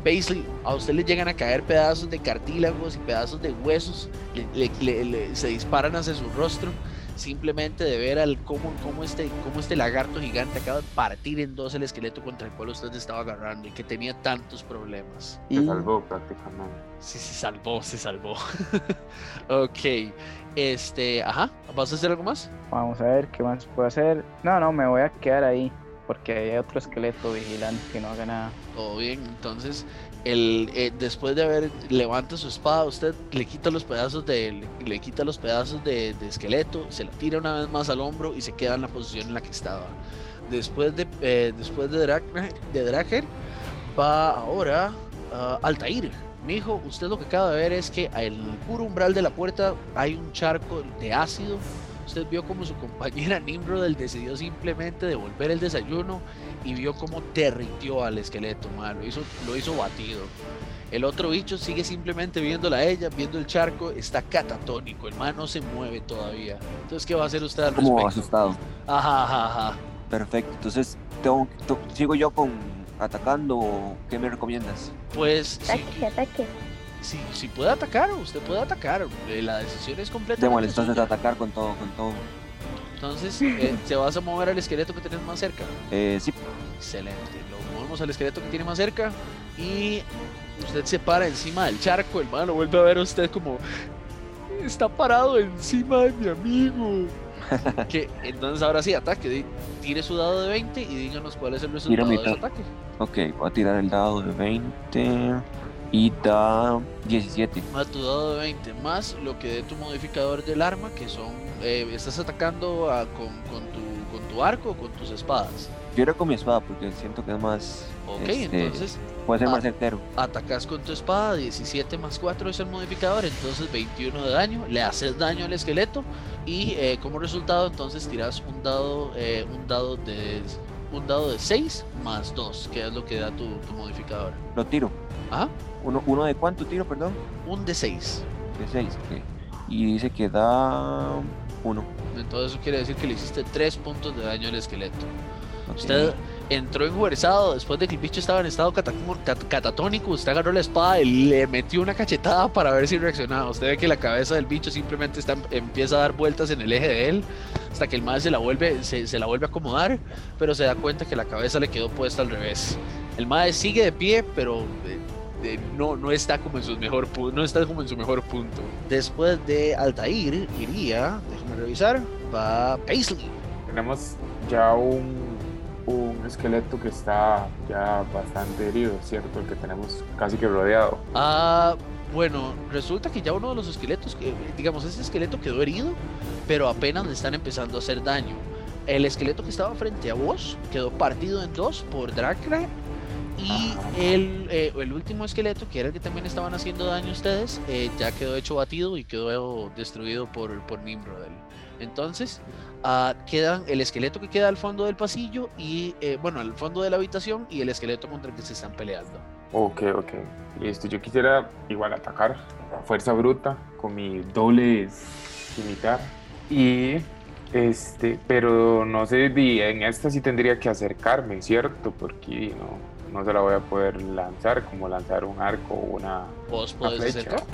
Paisley, a usted le llegan a caer pedazos de cartílagos y pedazos de huesos, le- le- le- se disparan hacia su rostro. Simplemente de ver al cómo, cómo, este, cómo este lagarto gigante acaba de partir en dos el esqueleto contra el cual usted estaba agarrando y que tenía tantos problemas. Se y salvó prácticamente. Sí, se salvó, se salvó. ok. Este, ajá. ¿Vas a hacer algo más? vamos a ver qué más puedo hacer. No, no, me voy a quedar ahí porque hay otro esqueleto vigilante que no haga nada. Todo bien. Entonces, el, eh, después de haber levanta su espada, usted le quita los pedazos de, le, quita los pedazos de, de esqueleto, se la tira una vez más al hombro y se queda en la posición en la que estaba. Después de, eh, después de Dragher, de Dragher, va ahora a Altair. Mijo, usted lo que acaba de ver es que al puro umbral de la puerta hay un charco de ácido. Usted vio como su compañera Nimrod decidió simplemente devolver el desayuno y vio cómo derritió al esqueleto, ma, Lo hizo, lo hizo batido. El otro bicho sigue simplemente viéndola a ella, viendo el charco, está catatónico, el man no se mueve todavía. Entonces, ¿qué va a hacer usted al Como respecto? asustado. Ajá, ajá, ajá. Perfecto. Entonces, tengo, ¿sigo yo con atacando o qué me recomiendas? Pues Ataque, ataque. si, si puede atacar, usted puede atacar. eh, La decisión es completamente Démosle entonces suya. atacar con todo, con todo. Entonces, eh, ¿te vas a mover al esqueleto que tenés más cerca? Eh, sí, Excelente. Lo movemos al esqueleto que tiene más cerca y usted se para encima del charco. El man lo vuelve a ver a usted como está parado encima de mi amigo. que entonces ahora sí ataque. Tire su dado de 20 y díganos cuál es el resultado de su ataque. Ok, voy a tirar el dado de 20 y da 17. Más tu dado de 20, más lo que dé tu modificador del arma, que son. eh, estás atacando a- con, con tu, con tu arco o con tus espadas. Yo era con mi espada porque siento que es más. Ok, este, entonces Puede ser más certero. atacas con tu espada, 17 más 4 es el modificador, entonces 21 de daño, le haces daño al esqueleto y eh, como resultado entonces tiras un dado, eh, un dado de un dado de 6 más 2, que es lo que da tu, tu modificador. Lo tiro. Ajá, ¿Uno, ¿Uno de cuánto tiro, perdón? un de 6. De 6, ok. Y dice que da 1. Entonces eso quiere decir que le hiciste 3 puntos de daño al esqueleto. Usted entró enjuerzado después de que el bicho estaba en estado cat- catatónico. Usted agarró la espada y le metió una cachetada para ver si reaccionaba. Usted ve que la cabeza del bicho simplemente está, empieza a dar vueltas en el eje de él hasta que el madre se la vuelve, se, se la vuelve a acomodar, pero se da cuenta que la cabeza le quedó puesta al revés. El madre sigue de pie, pero eh, eh, no, no está como en su mejor no está como en su mejor punto. Después de Altair iría, déjame revisar, va Paisley. Tenemos ya un, un esqueleto que está ya bastante herido, ¿cierto? El que tenemos casi que rodeado. Ah, bueno, resulta que ya uno de los esqueletos, que, digamos, ese esqueleto quedó herido, pero apenas le están empezando a hacer daño. El esqueleto que estaba frente a vos quedó partido en dos por Dracula. Y el, eh, el último esqueleto, que era el que también estaban haciendo daño ustedes, eh, ya quedó hecho batido y quedó destruido por, por Nimrodel. Entonces, ah, quedan el esqueleto que queda al fondo del pasillo y, eh, bueno, al fondo de la habitación y el esqueleto contra el que se están peleando. Ok, ok. Listo, yo quisiera igual atacar fuerza bruta con mi doble cimitar. Y este, pero no sé, en esta sí tendría que acercarme, ¿cierto? Porque no, no se la voy a poder lanzar como lanzar un arco o una, Vos una podés flecha. acercar,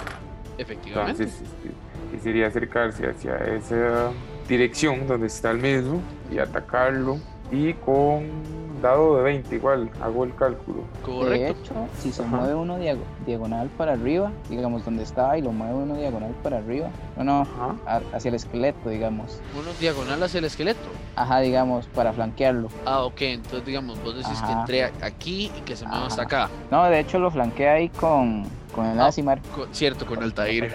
efectivamente. Entonces, este, quisiera acercarse hacia esa dirección donde está el mismo y atacarlo. Y con dado de 20 igual, hago el cálculo. De Correcto. hecho, si se Ajá. mueve uno diago- diagonal para arriba, digamos donde estaba y lo mueve uno diagonal para arriba, no, no, hacia el esqueleto, digamos. Uno diagonal hacia el esqueleto. Ajá, digamos, para flanquearlo. Ah, ok. Entonces, digamos, vos decís que Ajá. a- aquí y que se mueva hasta acá. No, de hecho lo flanquea ahí con, con el Ah, Asimar. Co- cierto, con Altair.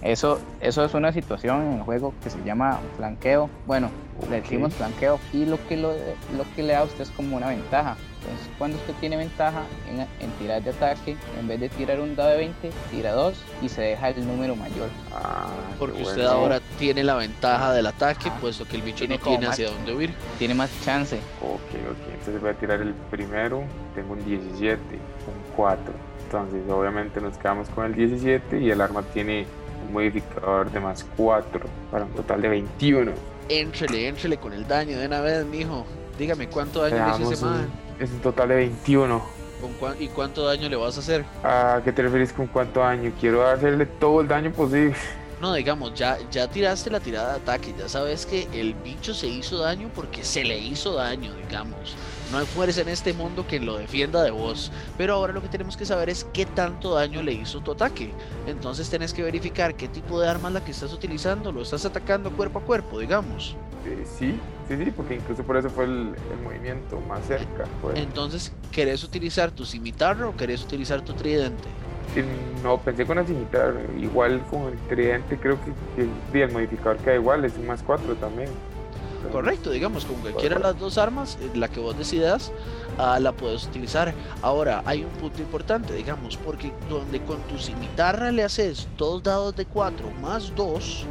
Eso, eso es una situación en el juego que se llama flanqueo. Bueno, le decimos flanqueo y lo que, lo, lo que le da a usted es como una ventaja. Entonces, cuando usted tiene ventaja en, en tirar de ataque, en vez de tirar un dado de 20, tira 2 y se deja el número mayor. Ah, Porque usted ahora tiene la ventaja del ataque, Ajá. puesto que el bicho Tiene no tiene más- hacia dónde huir. Tiene más chance. Ok, ok. Entonces voy a tirar el primero. Tengo un 17, un 4. Entonces, obviamente, nos quedamos con el 17 y el arma tiene un modificador de más 4 para un total de 21. Éntrele, éntrele con el daño de una vez, mijo. Dígame cuánto daño le hizo ese man. es un total de 21. ¿Con cuán- ¿Y cuánto daño le vas a hacer? ¿A qué te refieres con cuánto daño? Quiero hacerle todo el daño posible. No, digamos, ya, ya tiraste la tirada de ataque, ya sabes que el bicho se hizo daño porque se le hizo daño, digamos. No hay fuerza en este mundo que lo defienda de vos. Pero ahora lo que tenemos que saber es qué tanto daño le hizo tu ataque. Entonces tenés que verificar qué tipo de arma es la que estás utilizando. Lo estás atacando cuerpo a cuerpo, digamos. Eh, sí, sí, sí, porque incluso por eso fue el, el movimiento más cerca. Fue. Entonces, ¿querés utilizar tu cimitarra o querés utilizar tu tridente? No, pensé con la cimitarra. Igual con el tridente, creo que, el modificador queda igual, es un más 4 también. Correcto, digamos, con cualquiera de las dos armas, eh, la que vos decidas, ah, la puedes utilizar. Ahora, hay un punto importante, digamos, porque donde con tu cimitarra le haces dos dados de 4 más 2,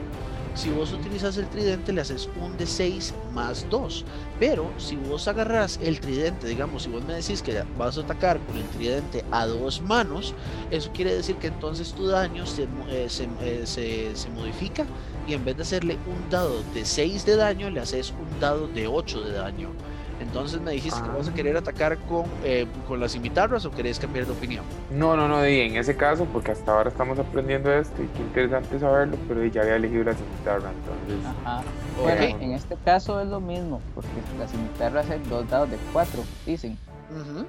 si vos utilizas el tridente le haces un de 6 más 2. Pero si vos agarras el tridente, digamos, si vos me decís que vas a atacar con el tridente a dos manos, eso quiere decir que entonces tu daño se, eh, se, eh, se- se modifica y en vez de hacerle un dado de 6 de daño, le haces un dado de 8 de daño. Entonces me dijiste que vas a querer atacar con, eh, con las cimitarras o querés cambiar de opinión. No, no, no, en ese caso, porque hasta ahora estamos aprendiendo esto y qué interesante saberlo, pero ya había elegido la cimitarra, entonces. Ajá. Bueno, en este caso es lo mismo, porque la cimitarra hace dos dados de 4, dicen. Ujú.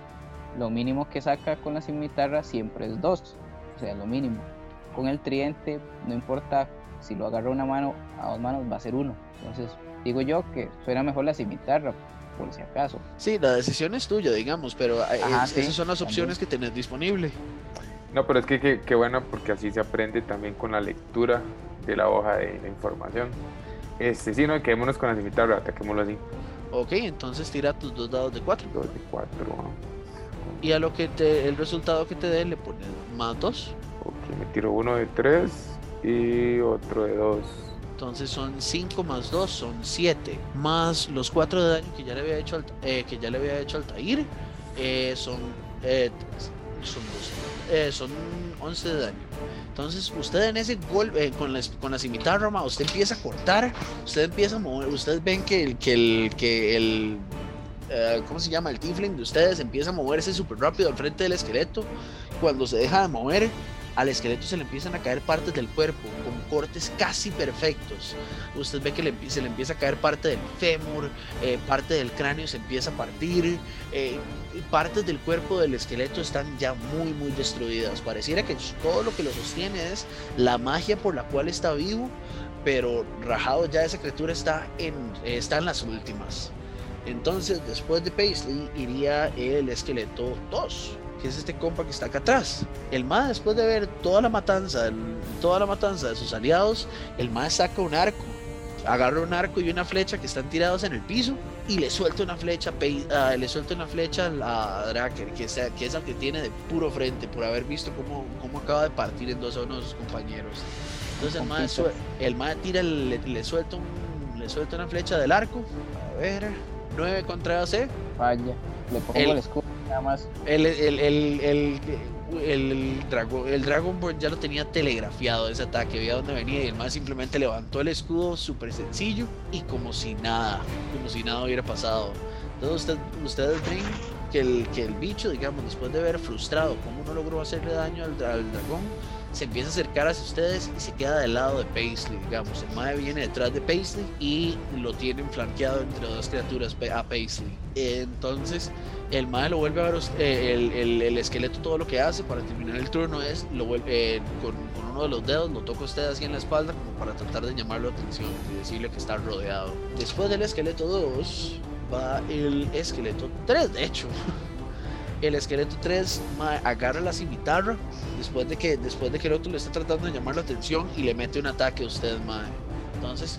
Lo mínimo que saca con la cimitarra siempre es 2, o sea, lo mínimo. Con el tridente, no importa si lo agarra una mano, a dos manos va a ser uno. Entonces, digo yo que suena mejor la cimitarra, por si acaso. Sí, la decisión es tuya, digamos, pero eh, Ajá, es- sí, esas son las también. opciones que tenés disponible. No, pero es que que- qué bueno porque así se aprende también con la lectura de la hoja de la información. Este, sí, no, quedémonos con la cimitarra, ataquémoslo así. Ok, entonces tira tus dos dados de 4. Dos de cuatro. Y a lo que te, el resultado que te dé le pones más 2. Ok, me tiro uno de tres y otro de dos. Entonces son 5 más 2 son 7. Más los 4 de daño que ya le había hecho al, eh, que ya le había hecho al eh, son, eh, son, 12, eh, son 11 de daño. Entonces usted en ese golpe eh, con, la, con la cimitarra, usted empieza a cortar, usted empieza a mover, ustedes ven que el, que el, que el eh, ¿cómo se llama? El tiefling de ustedes empieza a moverse súper rápido al frente del esqueleto. Cuando se deja de mover, al esqueleto se le empiezan a caer partes del cuerpo con cortes casi perfectos. Usted ve que se le empieza a caer parte del fémur, eh, parte del cráneo se empieza a partir, eh, partes del cuerpo del esqueleto están ya muy muy destruidas. Pareciera que todo lo que lo sostiene es la magia por la cual está vivo, pero rajado ya esa criatura está en, está en las últimas. Entonces, después de Paisley iría el esqueleto 2, que es este compa que está acá atrás. El MA, después de ver toda la matanza, toda la matanza de sus aliados, el MA saca un arco. Agarra un arco y una flecha que están tirados en el piso y le suelta una flecha, ah, le suelta una flecha a Draker, que, sea- que es el que tiene de puro frente por haber visto cómo, cómo acaba de partir en dos a uno de sus compañeros. Entonces el MA, el tira, le, le suelta un- le suelta una flecha del arco. A ver, 9 contra AC. Falla. Le pongo El- el, escudo nada más. El, el, el, el, el, dragón, el Dragonborn ya lo tenía telegrafiado ese ataque, veía dónde venía y el más simplemente levantó el escudo súper sencillo y como si nada, como si nada hubiera pasado. Entonces usted- ustedes ven que el, que el bicho, digamos, después de ver frustrado cómo no logró hacerle daño al dragón, se empieza a acercar hacia ustedes y se queda del lado de Paisley, digamos. El Mae viene detrás de Paisley y lo tienen flanqueado entre dos criaturas a Paisley. Entonces, el Mae lo vuelve a ver, eh, el, el- el esqueleto todo lo que hace para terminar el turno es, eh, con, con uno de los dedos lo toca a usted así en la espalda como para tratar de llamarlo la atención y decirle que está rodeado. Después del esqueleto 2 va el esqueleto 3, de hecho. El esqueleto 3 mae, agarra la cimitarra después de que después de que el otro le está tratando de llamar la atención y le mete un ataque a usted, mae. Entonces,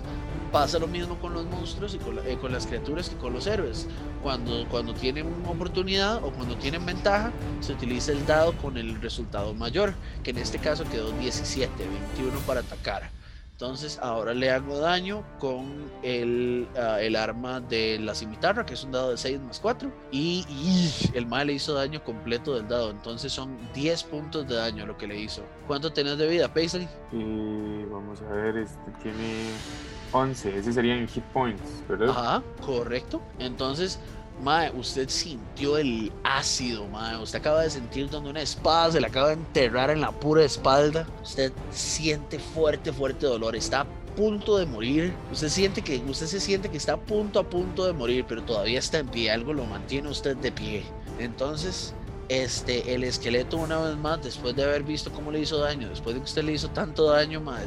pasa lo mismo con los monstruos y eh, con las criaturas que con los héroes. Cuando, cuando tienen una oportunidad o cuando tienen ventaja, se utiliza el dado con el resultado mayor, que en este caso quedó 17, 21 para atacar. Entonces ahora le hago daño con el, ah, el arma de la cimitarra, que es un dado de 6 más 4. Y, y el mal le hizo daño completo del dado. Entonces son 10 puntos de daño lo que le hizo. ¿Cuánto tenés de vida, Paisley? Y vamos a ver, este tiene 11. Ese serían hit points, ¿verdad? Ajá, correcto. Entonces, Mae, usted sintió el ácido, Mae. Usted acaba de sentir donde una espada se le acaba de enterrar en la pura espalda. Usted siente fuerte, fuerte dolor. Está a punto de morir. Usted siente que, usted se siente que está a punto, a punto de morir, pero todavía está en pie. Algo lo mantiene usted de pie. Entonces, este, el esqueleto una vez más, después de haber visto cómo le hizo daño, después de que usted le hizo tanto daño, Mae,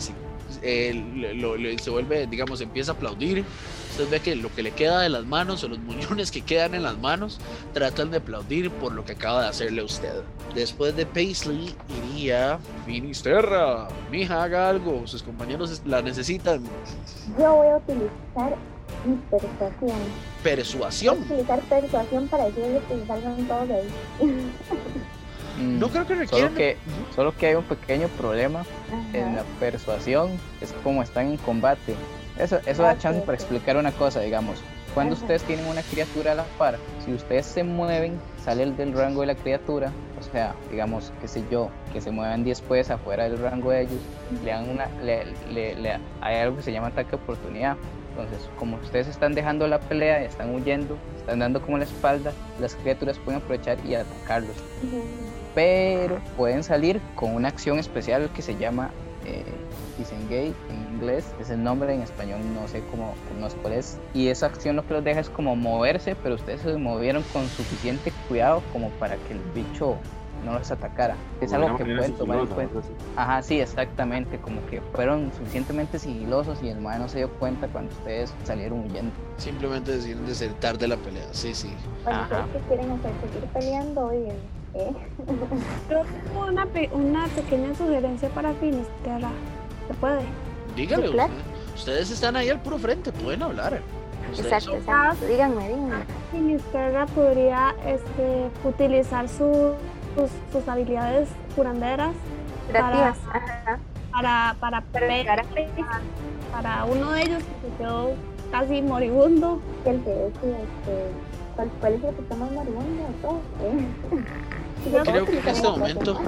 eh, lo- lo- se vuelve, digamos, empieza a aplaudir. Usted ve que lo que le queda de las manos o los muñones que quedan en las manos tratan de aplaudir por lo que acaba de hacerle a usted. Después de Paisley iría Finisterra. Mija, haga algo. Sus compañeros la necesitan. Yo voy a utilizar mi persuasión. Voy a Persuasión. utilizar persuasión para decirles que salgan todos de ahí. Mm, No creo que requiera. Solo que, solo que hay un pequeño problema en la persuasión, es como están en combate. Eso, eso da Ah, chance sí, para explicar una cosa, digamos. Cuando Ajá. ustedes tienen una criatura a la par, si ustedes se mueven, sale el del rango de la criatura, o sea, digamos, qué sé yo, que se muevan 10 pues afuera del rango de ellos, le dan una, le, le- le- hay algo que se llama ataque de oportunidad. Entonces, como ustedes están dejando la pelea, están huyendo, están dando como la espalda, las criaturas pueden aprovechar y atacarlos. Pero pueden salir con una acción especial que se llama eh, disengage en inglés, es el nombre en español, no sé cómo, no sé cuál es, y esa acción lo que los deja es como moverse, pero ustedes se movieron con suficiente cuidado como para que el bicho no los atacara. Es Como algo que pueden tomar en cuenta. Ajá, sí, exactamente, como que fueron suficientemente sigilosos y el mae no se dio cuenta cuando ustedes salieron huyendo. Simplemente deciden desertar de la pelea. Sí, sí. Bueno, Ajá. ¿ustedes qué quieren hacer? ¿Seguir peleando? Bien. ¿Eh? Yo tengo una, pe- una pequeña sugerencia para Finisterra. ¿Se puede? Dígale, Sí, ustedes están ahí al puro frente, pueden hablar. Ustedes Exacto, son- exacto. Díganme, díganme. Finisterra podría este, utilizar su- sus, sus habilidades curanderas. Ajá. para, para, para uno de ellos que se quedó casi moribundo. el que es este, ¿cuál, ¿cuál es el que está más moribundo de todos? ¿Eh? Sí, Yo lo Creo que en este momento.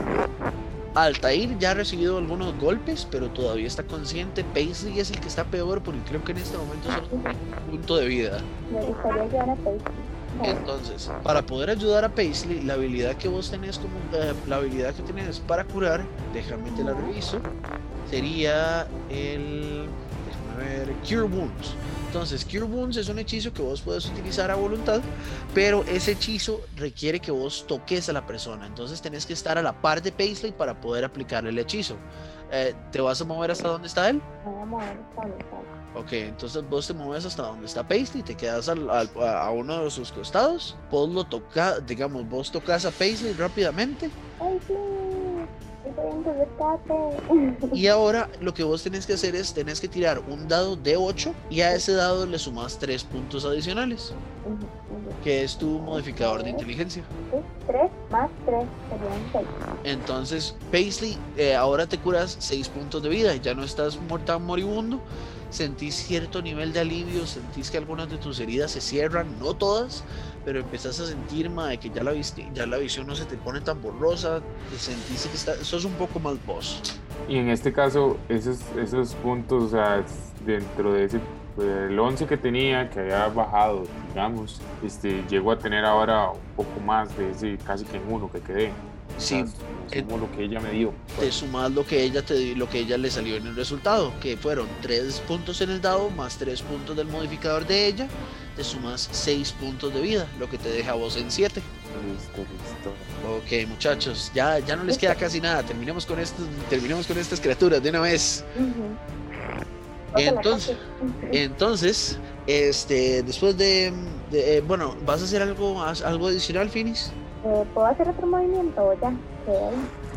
Altair ya ha recibido algunos golpes, pero todavía está consciente. Paisley es el que está peor porque creo que en este momento tiene un punto de vida. Me gustaría llevar a Paisley. Entonces, para poder ayudar a Paisley, la habilidad que vos tenés como eh, la habilidad que tienes para curar, déjame te la reviso, sería el déjame ver, Cure Wounds. Entonces, Cure Wounds es un hechizo que vos puedes utilizar a voluntad, pero ese hechizo requiere que vos toques a la persona. Entonces, tenés que estar a la par de Paisley para poder aplicarle el hechizo. Eh, ¿Te vas a mover hasta donde está él? Voy a mover vez, ¿sabes? Ok, entonces vos te mueves hasta donde está Paisley, te quedas al- al- a uno de sus costados, vos lo tocas, digamos, vos tocas a Paisley rápidamente Paisley, y ahora lo que vos tenés que hacer es, tenés que tirar un dado de 8 y a ese dado le sumas 3 puntos adicionales, que es tu modificador de inteligencia. Más serían. Entonces, Paisley, eh, ahora te curas 6 puntos de vida y ya no estás tan moribundo. Sentís cierto nivel de alivio, sentís que algunas de tus heridas se cierran, no todas, pero empezás a sentir de que ya la, viste, ya la visión no se te pone tan borrosa, te sentís que está, sos un poco más vos. Y en este caso, esos, esos puntos, o sea, dentro de ese, el 11 que tenía, que había bajado, digamos, este, llego a tener ahora un poco más de ese casi que en uno que quedé. Sí, O sea, sumo lo que ella me dio. te pues. sumas lo que ella te lo que ella le salió en el resultado, que fueron 3 puntos en el dado más 3 puntos del modificador de ella, te sumas 6 puntos de vida, lo que te deja a vos en 7. Listo, listo. Ok, muchachos, ya, ya no les queda casi nada. Terminemos con estos, terminemos con estas criaturas de una vez. Entonces, entonces, este, después de, de- eh, bueno, ¿vas a hacer algo, algo adicional, Finis? Eh, ¿Puedo hacer otro movimiento o ya?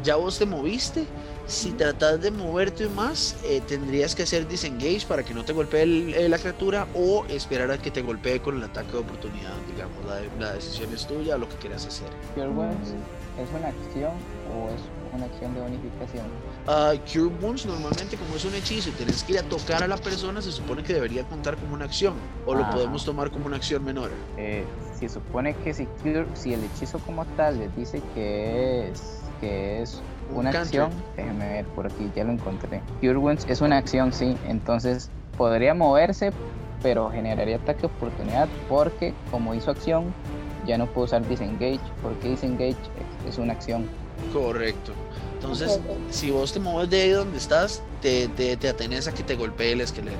Ya vos te moviste. Si tratas de moverte más, eh, tendrías que hacer disengage para que no te golpee el- eh, la criatura o esperar a que te golpee con el ataque de oportunidad. Digamos, la, la decisión es tuya, lo que quieras hacer. Cure Wounds es una acción o es una acción de bonificación. Ah, Cure Wounds normalmente como es un hechizo y tenés que ir a tocar a la persona, se supone que debería contar como una acción o lo Ah. podemos tomar como una acción menor. Eh, se supone que si, si el hechizo como tal les dice que es, que es Un una acción, déjenme ver por aquí, ya lo encontré. Cure Wounds es una acción, sí, entonces podría moverse, pero generaría ataque de oportunidad porque como hizo acción, ya no puedo usar disengage, porque disengage es, es una acción. Correcto. Entonces, si vos te mueves de ahí donde estás, te, te, te atenes a que te golpee el esqueleto.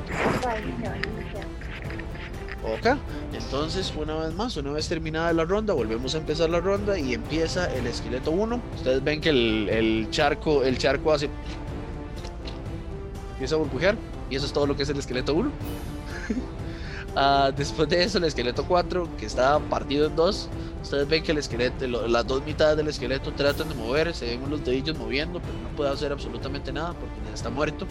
Ok, entonces una vez más, una vez terminada la ronda, volvemos a empezar la ronda y empieza el esqueleto 1. Ustedes ven que el, charco, el charco hace. Empieza a burbujear y eso es todo lo que es el esqueleto 1. Ah, después de eso, el esqueleto 4, que está partido en dos. Ustedes ven que el esqueleto, las dos mitades del esqueleto tratan de mover, se ven los dedillos moviendo, pero no puede hacer absolutamente nada porque está muerto.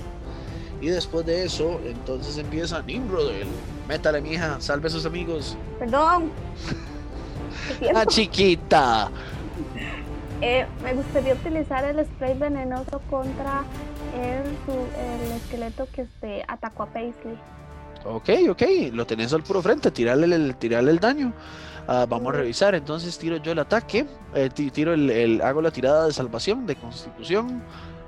Y después de eso, entonces empieza Nimrod, el métale mija, salve a sus amigos. Perdón. ¡Ah, chiquita! Eh, me gustaría utilizar el spray venenoso contra el, su- el esqueleto que este, atacó a Paisley. Ok, ok, lo tenés al puro frente, tirarle el, tirarle el daño. Ah, vamos a revisar, entonces tiro yo el ataque, eh, ti- tiro el, el- hago la tirada de salvación, de constitución.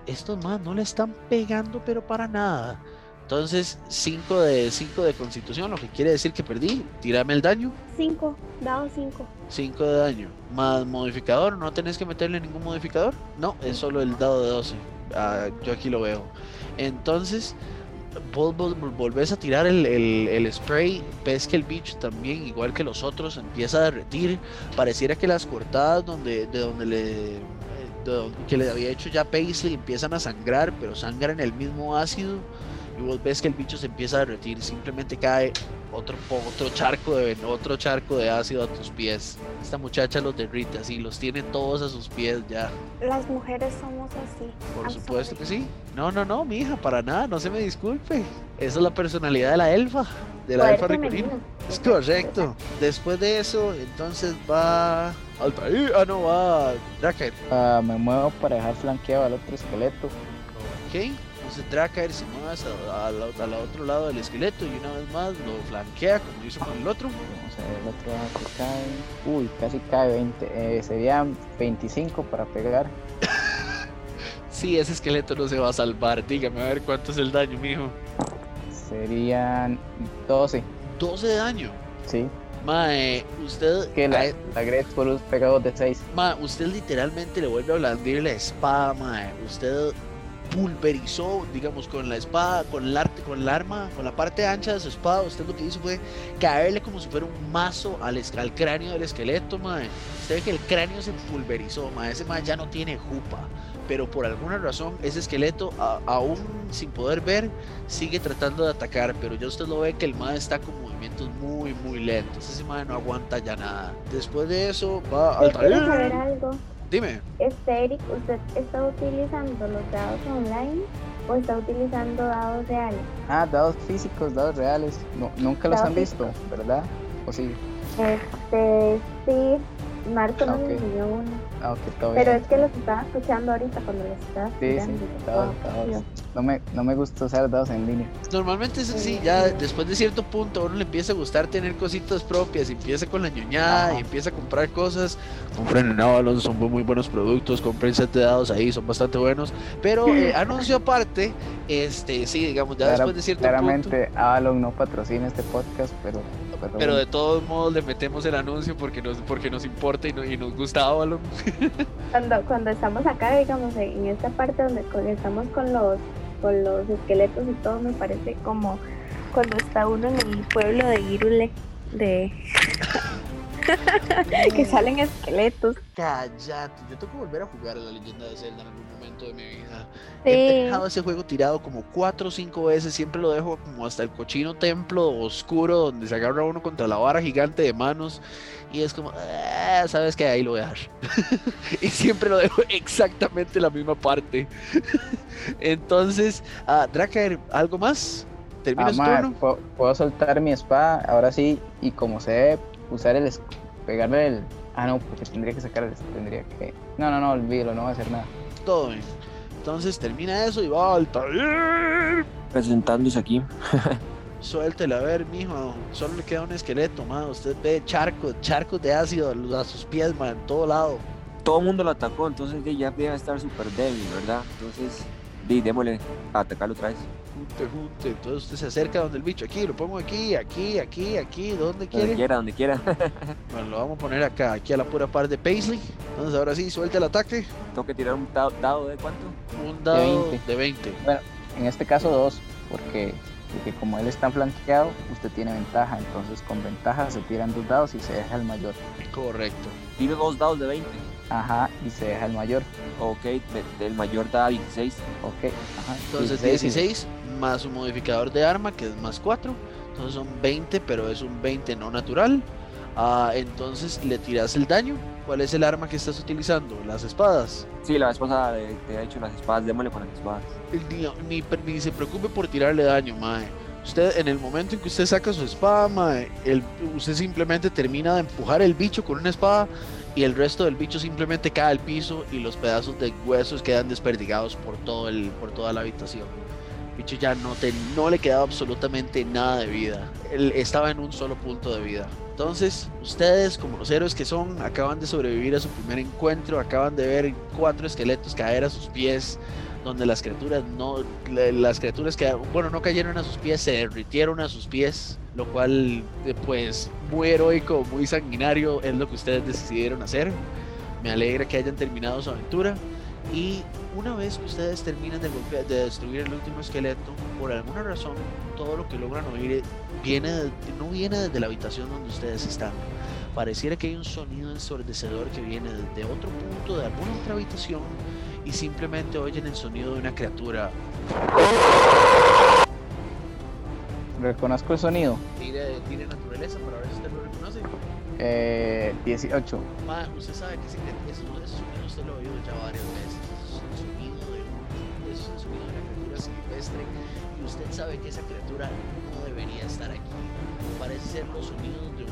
Estos más no le están pegando, pero para nada. Entonces, 5 de 5 de constitución, lo que quiere decir que perdí. Tírame el daño, 5, dado 5. 5 de daño. Más modificador, no tenés que meterle ningún modificador. No, es solo el dado de 12. Ah, yo aquí lo veo. Entonces, vos, vos- vos volvés a tirar el, el- el spray. Ves que el bicho también, igual que los otros, empieza a derretir. Pareciera que las cortadas donde, de donde le. Que le había hecho ya Paisley empiezan a sangrar, pero sangran el mismo ácido. Y vos ves que el bicho se empieza a derretir. Simplemente cae otro, otro charco de otro charco de ácido a tus pies. Esta muchacha los derrite así, los tiene todos a sus pies ya. Las mujeres somos así. Por I'm supuesto que sí. No, no, no, mi hija, para nada, no se me disculpe. Esa es la personalidad de la elfa, de la Poder elfa femenino. ricorina. Es correcto. Después de eso, entonces va Altair. Ah, no, va Dracaer. Ah, me muevo para dejar flanqueado al otro esqueleto. Ok. Entonces Dracaer se mueve hasta al, al otro lado del esqueleto y una vez más lo flanquea como hizo con el otro. Vamos a ver el otro lado que cae. Uy, casi cae 20. Eh, serían 25 para pegar. Sí, ese esqueleto no se va a salvar. Dígame a ver cuánto es el daño, mijo. Serían 12. 12 de daño. Sí. Mae, usted. Que la, a- la Great Forus pega 2 de 6. Ma, usted literalmente le vuelve a blandir la espada, ma. Usted pulverizó, digamos, con la espada, con el arte, con el arma, con la parte ancha de su espada. Usted lo que hizo fue caerle como si fuera un mazo al, al cráneo del esqueleto, ma. Usted ve que el cráneo se pulverizó, ma. Ese ma ya no tiene jupa. Pero por alguna razón, ese esqueleto, a- aún sin poder ver, sigue tratando de atacar. Pero ya usted lo ve que el ma está con movimientos muy, muy lentos. Ese ma no aguanta ya nada. Después de eso, va al Dime. Este, Eric, ¿usted está utilizando los dados online o está utilizando dados reales? Ah, dados físicos, dados reales. No, nunca los Dados han visto, ¿verdad? ¿O sí? Este, sí, Marco nos Ok. enseñó uno. Ah, ok, todo Pero bien. es que los estaba escuchando ahorita cuando los estaba Sí, sí, dados, Wow. Dios. No me, no me gusta usar dados en línea. Normalmente es así, ya después de cierto punto a uno le empieza a gustar tener cositas propias, y empieza con la ñoñada Ajá. y empieza a comprar cosas. Compren en Avalon, son muy, muy buenos productos, compren set de dados ahí, son bastante buenos. Pero eh, anuncio aparte, este, sí, digamos, ya Clara- después de cierto punto. claramente Avalon no patrocina este podcast, pero... Pero, Pero de todos modos le metemos el anuncio porque nos, porque nos importa y, no- y nos gusta Avalon. Cuando, cuando estamos acá, digamos, en esta parte donde estamos con los, con los esqueletos y todo, me parece como cuando está uno en el pueblo de Irule, de... que salen esqueletos. Cállate, yo tengo que volver a jugar a la leyenda de Zelda en algún momento de mi vida. Sí. He dejado ese juego tirado como cuatro o cinco veces, siempre lo dejo como hasta el cochino templo oscuro donde se agarra uno contra la vara gigante de manos y es como, "Ah, sabes que ahí lo voy a dejar. y siempre lo dejo exactamente en la misma parte. Entonces, ah, Draker, ¿algo más? ¿Termina Ah, turno? puedo, puedo soltar mi espada, ahora sí, y como se debe usar el, pegarle el... Ah, no, porque tendría que sacar el... Tendría que... No, no, no, olvídalo, no va a hacer nada. Todo bien. Entonces termina eso y va al taller. Presentándose aquí. Suéltela a ver, mijo. Solo le queda un esqueleto, man. Usted ve charcos, charcos de ácido a sus pies, man, en todo lado. Todo el mundo lo atacó, entonces ya debe estar súper débil, ¿verdad? Entonces, démosle a atacarlo otra vez. Junte, junte. Entonces usted se acerca donde el bicho. Aquí, lo pongo aquí, aquí, aquí, aquí. ¿Dónde Donde quiere? quiera, donde quiera. Bueno, lo vamos a poner acá, aquí a la pura par de Paisley. Entonces ahora sí, suelta el ataque. Tengo que tirar un dado, dado de cuánto? Un dado 20. de 20. En este caso dos, porque, porque como él está flanqueado, usted tiene ventaja, entonces con ventaja se tiran dos dados y se deja el mayor. Correcto. Tiro dos dados de 20. Ajá, y se deja el mayor. Ok, del mayor da 16. Ok, ajá. Entonces 16 y- 16 más un modificador de arma que es más 4. Entonces son 20, pero es un 20 no natural. Ah, entonces le tiras el daño. ¿Cuál es el arma que estás utilizando? Las espadas. Sí, la vez pasada eh, te he hecho las espadas, démosle con las espadas. Ni, ni, ni se preocupe por tirarle daño, mae. Usted, en el momento en que usted saca su espada, mae, el- usted simplemente termina de empujar el bicho con una espada y el resto del bicho simplemente cae al piso y los pedazos de huesos quedan desperdigados por, todo el, por toda la habitación. Bicho ya no, te, no le quedaba absolutamente nada de vida. Él estaba en un solo punto de vida. Entonces, ustedes, como los héroes que son, acaban de sobrevivir a su primer encuentro, acaban de ver cuatro esqueletos caer a sus pies, donde las criaturas no, la- las criaturas que, bueno, no cayeron a sus pies, se derritieron a sus pies, lo cual, eh, pues, muy heroico, muy sanguinario es lo que ustedes decidieron hacer. Me alegra que hayan terminado su aventura. Y una vez que ustedes terminan de, golpear- de destruir el último esqueleto, por alguna razón, todo lo que logran oír viene no viene desde la habitación donde ustedes están. Pareciera que hay un sonido ensordecedor que viene desde otro punto de alguna otra habitación y simplemente oyen el sonido de una criatura. Reconozco el sonido. Tire, tire naturaleza para ver si usted lo. Eh, 18. Ma, usted sabe que ese, ese, ese sonido usted lo ha oído ya varias veces. Es el sonido de, un- es el sonido de una criatura silvestre y usted sabe que esa criatura no debería estar aquí. Parece ser los sonidos de un,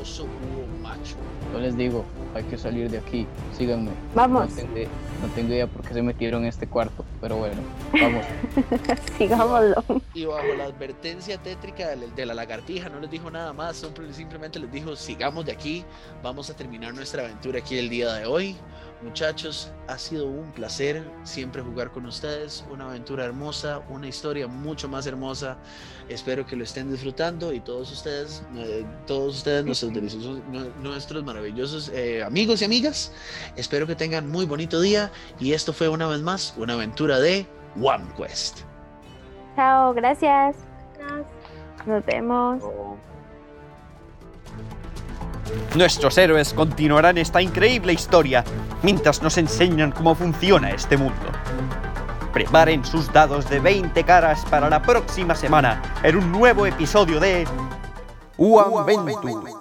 de un oso búho macho. Yo les digo, hay que salir de aquí. Síganme. Vamos, No tengo, no tengo idea por qué se metieron en este cuarto, pero bueno, vamos. sigámoslo. Y bajo la advertencia tétrica de, de la lagartija no les dijo nada más, simple- simplemente les dijo sigamos de aquí, vamos a terminar nuestra aventura aquí el día de hoy. Muchachos, ha sido un placer siempre jugar con ustedes, una aventura hermosa, una historia mucho más hermosa. Espero que lo estén disfrutando y todos ustedes, eh, todos ustedes, nuestros deliciosos, nuestros maravillosos eh, amigos y amigas, espero que tengan muy bonito día y esto fue una vez más una aventura de One Quest. Chao, gracias. Nos vemos. Nuestros héroes continuarán esta increíble historia mientras nos enseñan cómo funciona este mundo. Preparen sus dados de 20 caras para la próxima semana en un nuevo episodio de Venture.